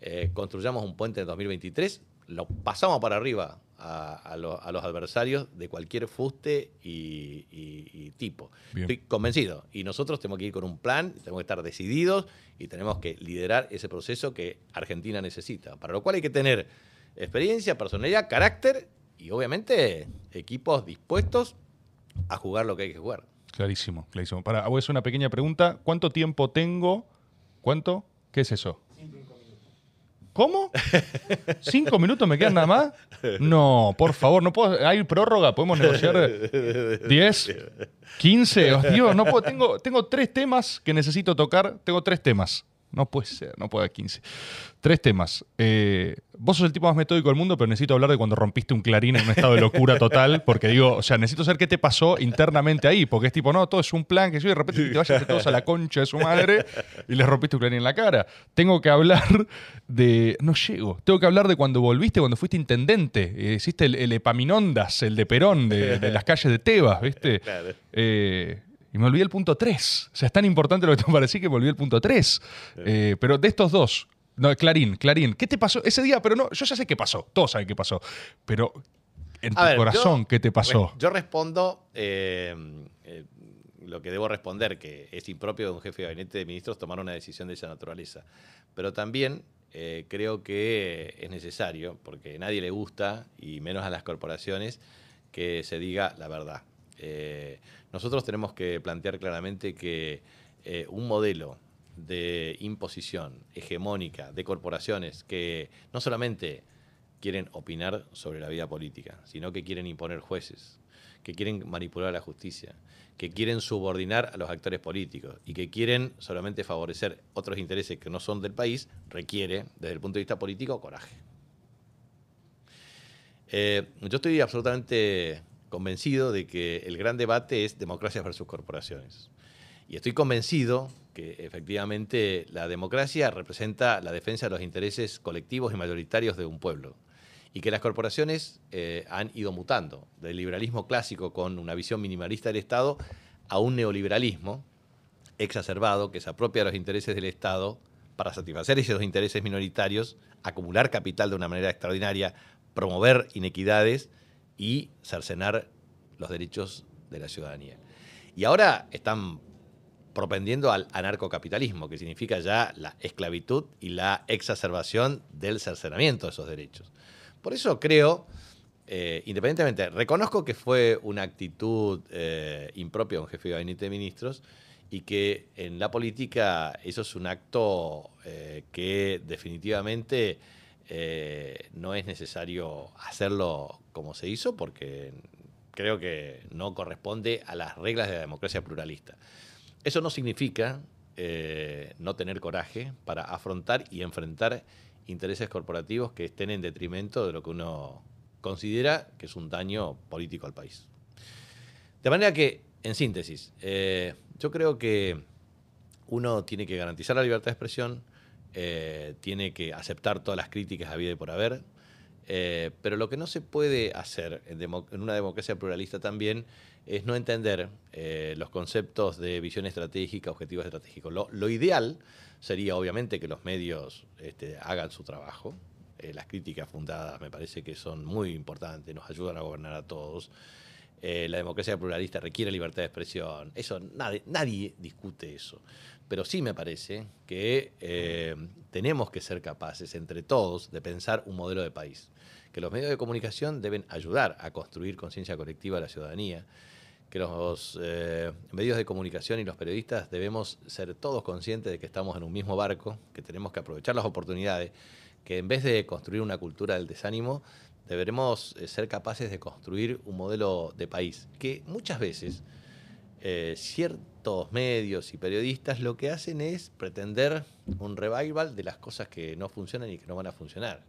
eh, construyamos un puente en 2023, lo pasamos para arriba a, los adversarios de cualquier fuste y, tipo. Estoy convencido. Y nosotros tenemos que ir con un plan, tenemos que estar decididos y tenemos que liderar ese proceso que Argentina necesita. Para lo cual hay que tener experiencia, personalidad, carácter y obviamente equipos dispuestos a jugar lo que hay que jugar. Clarísimo, clarísimo. Para, voy a hacer una pequeña pregunta. ¿Cuánto tiempo tengo? ¿Cuánto? ¿Qué es eso? ¿Cómo? ¿Cinco minutos me quedan nada más? No, por favor, no puedo. ¿Hay prórroga? ¿Podemos negociar? ¿Diez? ¿Quince? <laughs> Dios, no puedo. Tengo, tengo tres temas que necesito tocar. Tengo tres temas. No puede ser, no puede haber 15. Tres temas. Eh, vos sos el tipo más metódico del mundo, pero necesito hablar de cuando rompiste un clarín en un estado de locura total, porque digo, o sea, necesito saber qué te pasó internamente ahí, porque es tipo, no, todo es un plan que yo de repente te vayas todos a la concha de su madre y les rompiste un clarín en la cara. Tengo que hablar de. No llego. Tengo que hablar de cuando volviste, cuando fuiste intendente. Eh, hiciste el, Epaminondas, el de Perón, de, las calles de Tebas, ¿viste? <laughs> Claro. Eh, y me olvidé el punto 3. O sea, es tan importante lo que te pareció que me olvidé el punto 3. Eh, pero de estos dos, no, Clarín, Clarín, ¿qué te pasó ese día? Pero no, yo ya sé qué pasó, todos saben qué pasó. Pero en tu corazón, ¿qué te pasó? Yo respondo eh, eh, lo que debo responder, que es impropio de un jefe de gabinete de ministros tomar una decisión de esa naturaleza. Pero también creo que es necesario, porque a nadie le gusta, y menos a las corporaciones, que se diga la verdad. Nosotros tenemos que plantear claramente que eh, un modelo de imposición hegemónica de corporaciones que no solamente quieren opinar sobre la vida política, sino que quieren imponer jueces, que quieren manipular a la justicia, que quieren subordinar a los actores políticos y que quieren solamente favorecer otros intereses que no son del país, requiere, desde el punto de vista político, coraje. Eh, yo estoy absolutamente convencido de que el gran debate es democracia versus corporaciones. Y estoy convencido que efectivamente la democracia representa la defensa de los intereses colectivos y mayoritarios de un pueblo. Y que las corporaciones eh, han ido mutando del liberalismo clásico con una visión minimalista del Estado a un neoliberalismo exacerbado que se apropia de los intereses del Estado para satisfacer esos intereses minoritarios, acumular capital de una manera extraordinaria, promover inequidades y cercenar los derechos de la ciudadanía. Y ahora están propendiendo al anarcocapitalismo, que significa ya la esclavitud y la exacerbación del cercenamiento de esos derechos. Por eso creo, eh, independientemente, reconozco que fue una actitud eh, impropia de un jefe de gabinete de ministros y que en la política eso es un acto eh, que definitivamente no es necesario hacerlo como se hizo porque creo que no corresponde a las reglas de la democracia pluralista. Eso no significa eh, no tener coraje para afrontar y enfrentar intereses corporativos que estén en detrimento de lo que uno considera que es un daño político al país. De manera que, en síntesis, eh, yo creo que uno tiene que garantizar la libertad de expresión, eh, tiene que aceptar todas las críticas a vida y por haber, pero lo que no se puede hacer en una democracia pluralista también es no entender eh, los conceptos de visión estratégica, objetivos estratégicos. Lo, ideal sería, obviamente, que los medios este, hagan su trabajo. Eh, las críticas fundadas me parece que son muy importantes, nos ayudan a gobernar a todos. Eh, la democracia pluralista requiere libertad de expresión. Eso nadie discute eso. Pero sí me parece que tenemos que ser capaces, entre todos, de pensar un modelo de país. Que los medios de comunicación deben ayudar a construir conciencia colectiva a la ciudadanía que los eh, medios de comunicación y los periodistas debemos ser todos conscientes de que estamos en un mismo barco, que tenemos que aprovechar las oportunidades, que en vez de construir una cultura del desánimo, deberemos eh, ser capaces de construir un modelo de país, que muchas veces eh, ciertos medios y periodistas lo que hacen es pretender un revival de las cosas que no funcionan y que no van a funcionar.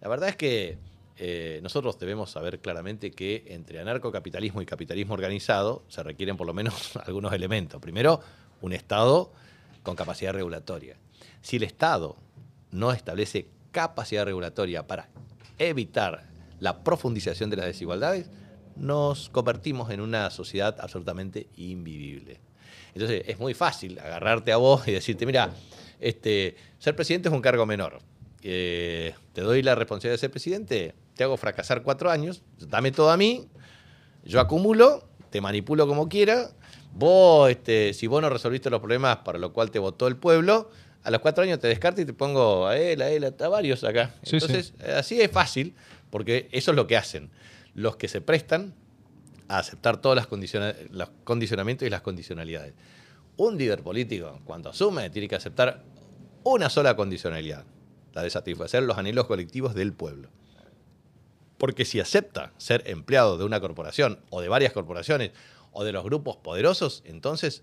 La verdad es que eh, nosotros debemos saber claramente que entre anarcocapitalismo y capitalismo organizado se requieren por lo menos <laughs> algunos elementos. Primero, un Estado con capacidad regulatoria. Si el Estado no establece capacidad regulatoria para evitar la profundización de las desigualdades, nos convertimos en una sociedad absolutamente invivible. Entonces es muy fácil agarrarte a vos y decirte, mira, este, ser presidente es un cargo menor. Eh, te doy la responsabilidad de ser presidente, te hago fracasar cuatro años, dame todo a mí, yo acumulo, te manipulo como quiera, vos, este, si vos no resolviste los problemas para lo cual te votó el pueblo, a los cuatro años te descarto y te pongo a él, a él, a varios acá. Entonces, así es fácil, porque eso es lo que hacen. Los que se prestan a aceptar todos los condicionamientos y las condicionalidades. Un líder político, cuando asume, tiene que aceptar una sola condicionalidad, la de satisfacer los anhelos colectivos del pueblo. Porque si acepta ser empleado de una corporación o de varias corporaciones o de los grupos poderosos, entonces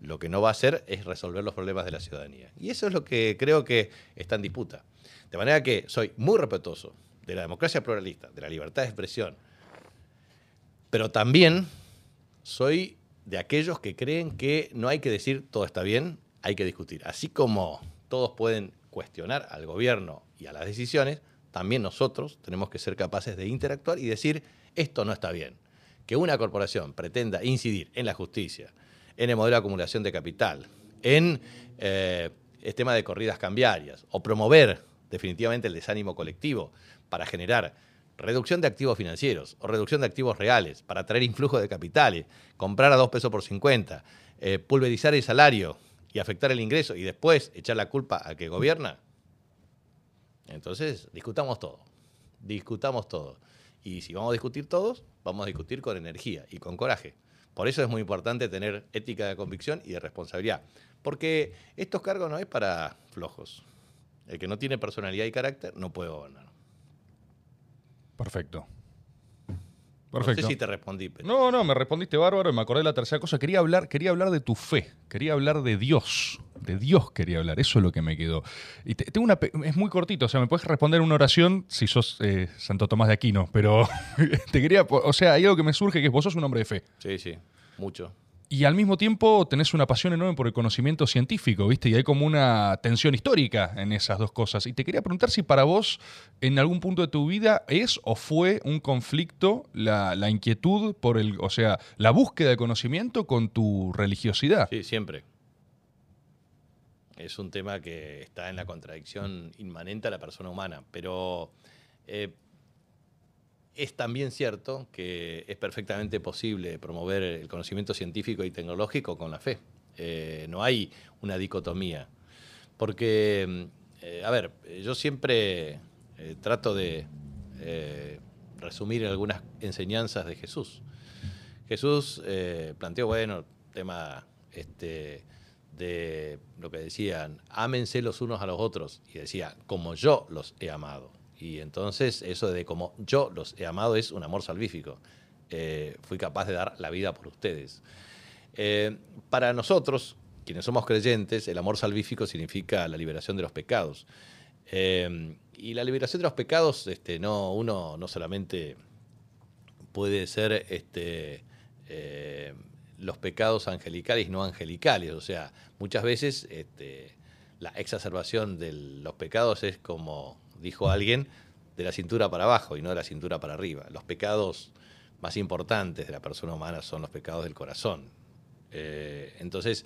lo que no va a hacer es resolver los problemas de la ciudadanía. Y eso es lo que creo que está en disputa. De manera que soy muy respetuoso de la democracia pluralista, de la libertad de expresión, pero también soy de aquellos que creen que no hay que decir todo está bien, hay que discutir. Así como todos pueden cuestionar al gobierno y a las decisiones, también nosotros tenemos que ser capaces de interactuar y decir, esto no está bien. Que una corporación pretenda incidir en la justicia, en el modelo de acumulación de capital, en eh, el tema de corridas cambiarias, o promover definitivamente el desánimo colectivo para generar reducción de activos financieros o reducción de activos reales, para traer influjo de capitales, comprar a dos pesos por 50, eh, pulverizar el salario y afectar el ingreso y después echar la culpa a que gobierna, entonces, discutamos todo. Discutamos todo. Y si vamos a discutir todos, vamos a discutir con energía y con coraje. Por eso es muy importante tener ética de convicción y de responsabilidad. Porque estos cargos no es para flojos. El que no tiene personalidad y carácter no puede gobernar. Perfecto. Perfecto. No sé si te respondí. No, no, me respondiste bárbaro y me acordé de la tercera cosa. Quería hablar, quería hablar de tu fe, quería hablar de Dios. De Dios quería hablar, eso es lo que me quedó. Y tengo una, es muy cortito, o sea, me puedes responder una oración si sos eh, Santo Tomás de Aquino, pero <laughs> te quería, o sea, hay algo que me surge que es vos sos un hombre de fe. Sí, sí, mucho y al mismo tiempo tenés una pasión enorme por el conocimiento científico, ¿viste? Y hay como una tensión histórica en esas dos cosas. Y te quería preguntar si para vos, en algún punto de tu vida, es o fue un conflicto la, inquietud por el, o sea, la búsqueda de conocimiento con tu religiosidad. Sí, siempre. Es un tema que está en la contradicción inmanente a la persona humana, pero eh, es también cierto que es perfectamente posible promover el conocimiento científico y tecnológico con la fe. Eh, no hay una dicotomía. Porque, eh, a ver, yo siempre trato de resumir algunas enseñanzas de Jesús. Jesús planteó, bueno, tema este, de lo que decían, ámense los unos a los otros. Y decía, como yo los he amado. Y entonces eso de como yo los he amado es un amor salvífico. Eh, fui capaz de dar la vida por ustedes. Eh, para nosotros, quienes somos creyentes, el amor salvífico significa la liberación de los pecados. Eh, y la liberación de los pecados, este, no, uno no solamente puede ser este, los pecados angelicales y no angelicales. O sea, muchas veces este, la exacerbación de los pecados es como dijo alguien, de la cintura para abajo y no de la cintura para arriba. Los pecados más importantes de la persona humana son los pecados del corazón. Eh, entonces,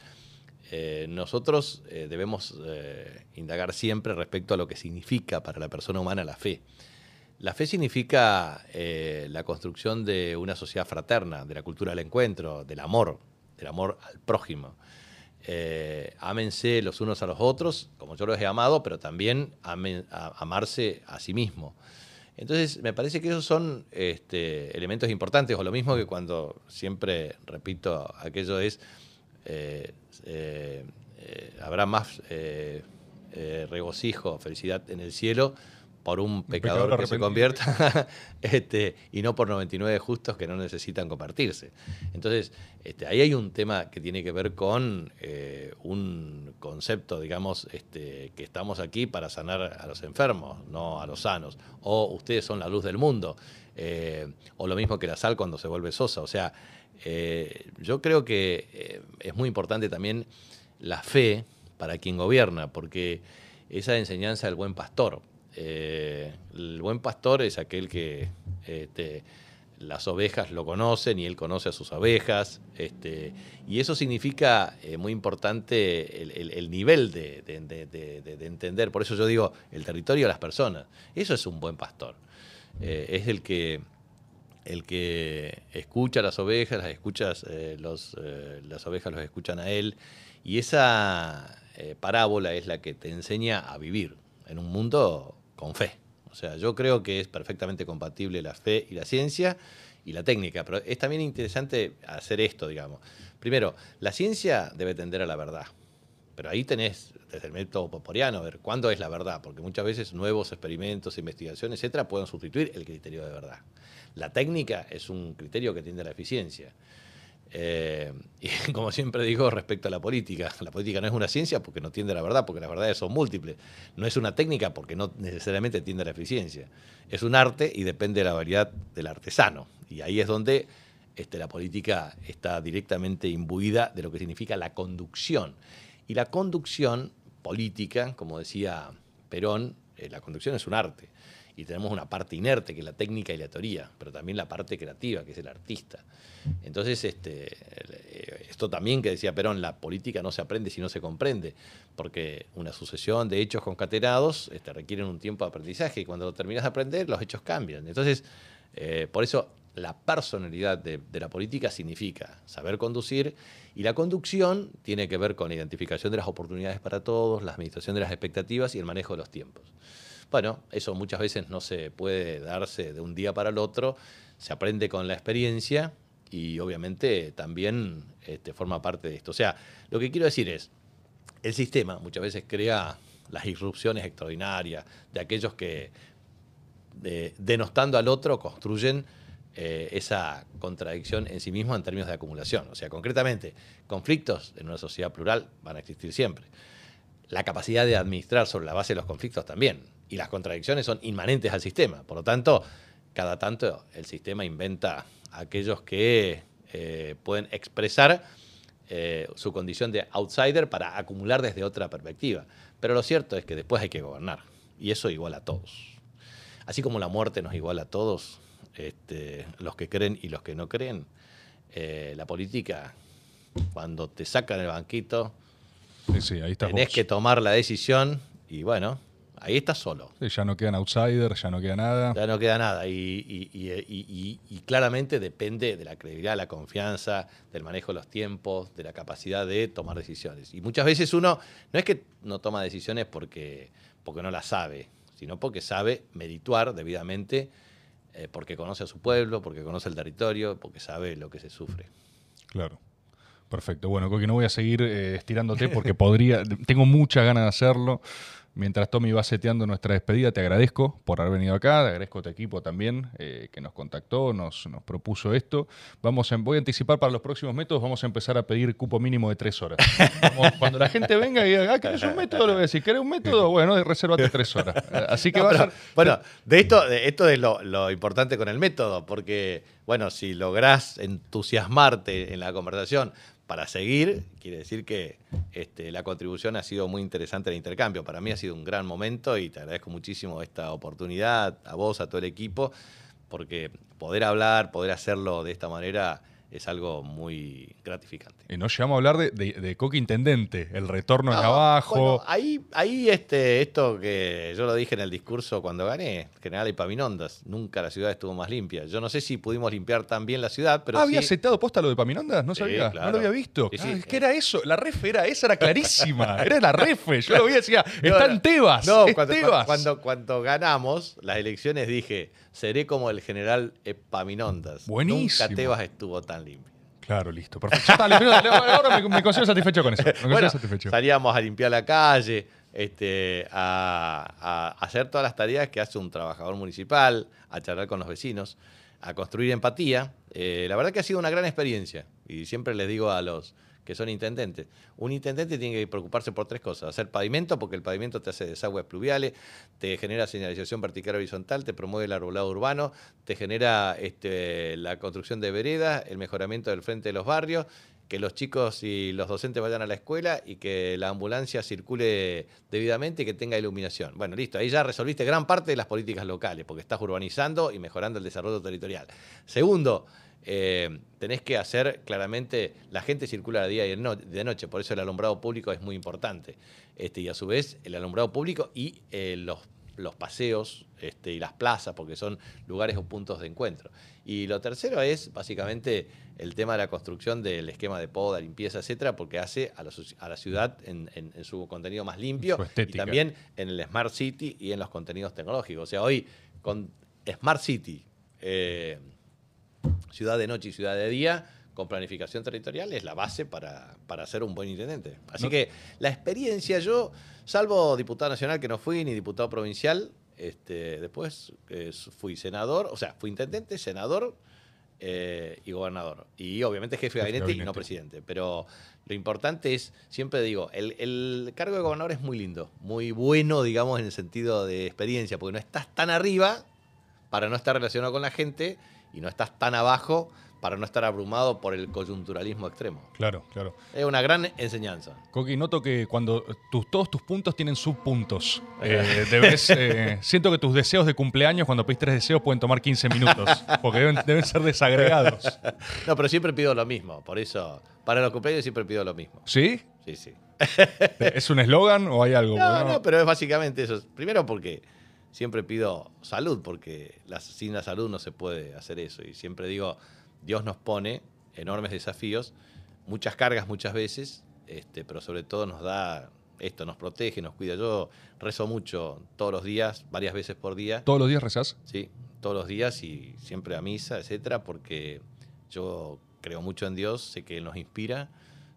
eh, nosotros eh, debemos indagar siempre respecto a lo que significa para la persona humana la fe. La fe significa la construcción de una sociedad fraterna, de la cultura del encuentro, del amor, del amor al prójimo. Eh, ámense los unos a los otros, como yo los he amado, pero también amarse a sí mismo. Entonces, me parece que esos son este, elementos importantes, o lo mismo que cuando siempre repito aquello es, eh, eh, habrá más regocijo, felicidad en el cielo por un pecador, que se convierta <laughs> este, y no por 99 justos que no necesitan compartirse. Entonces, este, ahí hay un tema que tiene que ver con eh, un concepto, digamos, este, que estamos aquí para sanar a los enfermos, no a los sanos. O ustedes son la luz del mundo. Eh, o lo mismo que la sal cuando se vuelve sosa. O sea, eh, yo creo que es muy importante también la fe para quien gobierna, porque esa enseñanza del buen pastor, eh, el buen pastor es aquel que este, las ovejas lo conocen y él conoce a sus ovejas. Este, y eso significa eh, muy importante el, nivel de, entender. Por eso yo digo el territorio de las personas. Eso es un buen pastor. Eh, es el que, el que escucha a las ovejas, las, escuchas, los, las ovejas los escuchan a él. Y esa parábola es la que te enseña a vivir en un mundo con fe. O sea, yo creo que es perfectamente compatible la fe y la ciencia y la técnica, pero es también interesante hacer esto, digamos. Primero, la ciencia debe tender a la verdad, pero ahí tenés, desde el método poporiano, ver cuándo es la verdad, porque muchas veces nuevos experimentos, investigaciones, etcétera, pueden sustituir el criterio de verdad. La técnica es un criterio que tiende a la eficiencia. Eh, <laughs> y como siempre digo respecto a la política, <laughs> la política no es una ciencia porque no tiende a la verdad, porque las verdades son múltiples. No es una técnica porque no necesariamente tiende a la eficiencia. Es un arte y depende de la variedad del artesano. Y ahí es donde este, la política está directamente imbuida de lo que significa la conducción. Y la conducción política, como decía Perón, eh, la conducción es un arte. Y tenemos una parte inerte, que es la técnica y la teoría, pero también la parte creativa, que es el artista. Entonces, este, esto también que decía Perón, la política no se aprende si no se comprende, porque una sucesión de hechos concatenados este, requieren un tiempo de aprendizaje y cuando terminas de aprender, los hechos cambian. Entonces, eh, por eso la personalidad de, la política significa saber conducir y la conducción tiene que ver con la identificación de las oportunidades para todos, la administración de las expectativas y el manejo de los tiempos. Bueno, eso muchas veces no se puede darse de un día para el otro, se aprende con la experiencia y obviamente también este, forma parte de esto. O sea, lo que quiero decir es, el sistema muchas veces crea las irrupciones extraordinarias de aquellos que, denostando al otro, construyen eh, esa contradicción en sí mismo en términos de acumulación. O sea, concretamente, conflictos en una sociedad plural van a existir siempre. La capacidad de administrar sobre la base de los conflictos también. Y las contradicciones son inmanentes al sistema. Por lo tanto, cada tanto el sistema inventa aquellos que eh, pueden expresar eh, su condición de outsider para acumular desde otra perspectiva. Pero lo cierto es que después hay que gobernar. Y eso iguala a todos. Así como la muerte nos iguala a todos, este, los que creen y los que no creen, eh, la política, cuando te sacan el banquito, tenés que tomar la decisión y bueno, Ahí estás solo. ya no quedan outsiders, ya no queda nada. Ya no queda nada. Y, claramente depende de la credibilidad, la confianza, del manejo de los tiempos, de la capacidad de tomar decisiones. Y muchas veces uno no es que no toma decisiones porque, porque no las sabe, sino porque sabe medituar debidamente, eh, porque conoce a su pueblo, porque conoce el territorio, porque sabe lo que se sufre. Claro. Perfecto. Bueno, Coqui, no voy a seguir eh, estirándote porque podría, <laughs> tengo muchas ganas de hacerlo. Mientras Tommy va seteando nuestra despedida, te agradezco por haber venido acá, te agradezco a tu equipo también eh, que nos contactó, nos, nos propuso esto. Vamos voy a anticipar para los próximos métodos, vamos a empezar a pedir cupo mínimo de tres horas. cuando la gente venga y diga, ah, ¿querés un método? Le voy a decir, ¿querés un método? Bueno, resérvate tres horas. <laughs> Así que va a ser... Bueno, de esto, de esto es lo, lo importante con el método, porque, bueno, si lográs entusiasmarte en la conversación, para seguir, quiere decir que este, la contribución ha sido muy interesante el intercambio. Para mí ha sido un gran momento y te agradezco muchísimo esta oportunidad, a vos, a todo el equipo, porque poder hablar, poder hacerlo de esta manera es algo muy gratificante. Y nos llegamos a hablar de, de, Coque Intendente, el retorno en abajo. ahí, ahí este, esto que yo lo dije en el discurso cuando gané, General Epaminondas, nunca la ciudad estuvo más limpia. Yo no sé si pudimos limpiar tan bien la ciudad, pero. Ah, ¿Había aceptado posta lo de Epaminondas? No sabía, no lo había visto. Ah, es que era eso, la ref era esa, era clarísima. <laughs> era la ref, yo lo vi y decía, está en Tebas. No, cuando, Cuando, cuando ganamos las elecciones dije seré como el general Epaminondas. Buenísimo. Nunca Tebas estuvo tan limpio. Claro, listo. Perfecto. ahora me, considero satisfecho con eso. Salíamos a limpiar la calle, este, a, hacer todas las tareas que hace un trabajador municipal, a charlar con los vecinos, a construir empatía. Eh, la verdad que ha sido una gran experiencia. Y siempre les digo a los, que son intendentes. Un intendente tiene que preocuparse por tres cosas. Hacer pavimento, porque el pavimento te hace desagües pluviales, te genera señalización vertical horizontal, te promueve el arbolado urbano, te genera este, la construcción de veredas, el mejoramiento del frente de los barrios, que los chicos y los docentes vayan a la escuela y que la ambulancia circule debidamente y que tenga iluminación. Bueno, listo, ahí ya resolviste gran parte de las políticas locales, porque estás urbanizando y mejorando el desarrollo territorial. Segundo, eh, tenés que hacer claramente, la gente circula de día y de noche, por eso el alumbrado público es muy importante. Este, y a su vez, el alumbrado público y eh, los, los, paseos este, y las plazas, porque son lugares o puntos de encuentro. Y lo tercero es básicamente el tema de la construcción del esquema de poda, limpieza, etcétera, porque hace a la, ciudad en, su contenido más limpio y también en el Smart City y en los contenidos tecnológicos. O sea, hoy con Smart City. Eh, ciudad de noche y ciudad de día, con planificación territorial, es la base para, para ser un buen intendente. Así que la experiencia, yo, salvo diputado nacional que no fui, ni diputado provincial, este, después eh, fui senador, o sea, fui intendente, senador eh, y gobernador. Y obviamente jefe de gabinete, y no presidente. Pero lo importante es, siempre digo, el, el, cargo de gobernador es muy lindo, muy bueno, digamos, en el sentido de experiencia, porque no estás tan arriba para no estar relacionado con la gente y no estás tan abajo para no estar abrumado por el coyunturalismo extremo. Claro, claro. Es una gran enseñanza. Coqui, noto que cuando tus, todos tus puntos tienen subpuntos. <laughs> Eh, debes, eh, siento que tus deseos de cumpleaños, cuando pedís tres deseos, pueden tomar 15 minutos, porque deben, deben, ser desagregados. <laughs> No, pero siempre pido lo mismo, por eso, para los cumpleaños siempre pido lo mismo. ¿Sí? Sí, sí. ¿Es un eslogan o hay algo? No, no, pero es básicamente eso. Primero porque siempre pido salud, porque sin la salud no se puede hacer eso. Y siempre digo, Dios nos pone enormes desafíos, muchas cargas muchas veces, este, pero sobre todo nos da esto, nos protege, nos cuida. Yo rezo mucho todos los días, varias veces por día. ¿Todos los días rezas? Sí, todos los días y siempre a misa, etcétera, porque yo creo mucho en Dios, sé que Él nos inspira,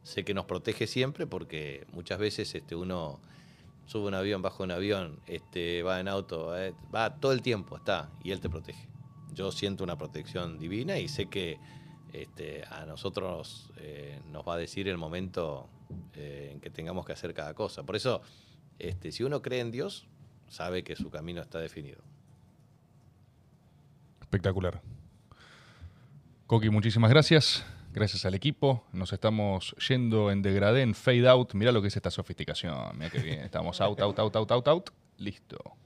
sé que nos protege siempre, porque muchas veces este, uno sube un avión, baja un avión, este, va en auto, eh, va todo el tiempo, está, y él te protege. Yo siento una protección divina y sé que este, a nosotros eh, nos va a decir el momento eh, en que tengamos que hacer cada cosa. Por eso, este, si uno cree en Dios, sabe que su camino está definido. Espectacular. Coqui, muchísimas gracias. Gracias al equipo. Nos estamos yendo en degradé, en fade out. Mira lo que es esta sofisticación. Mira que bien. Estamos out, out, out, out, out, out. Listo.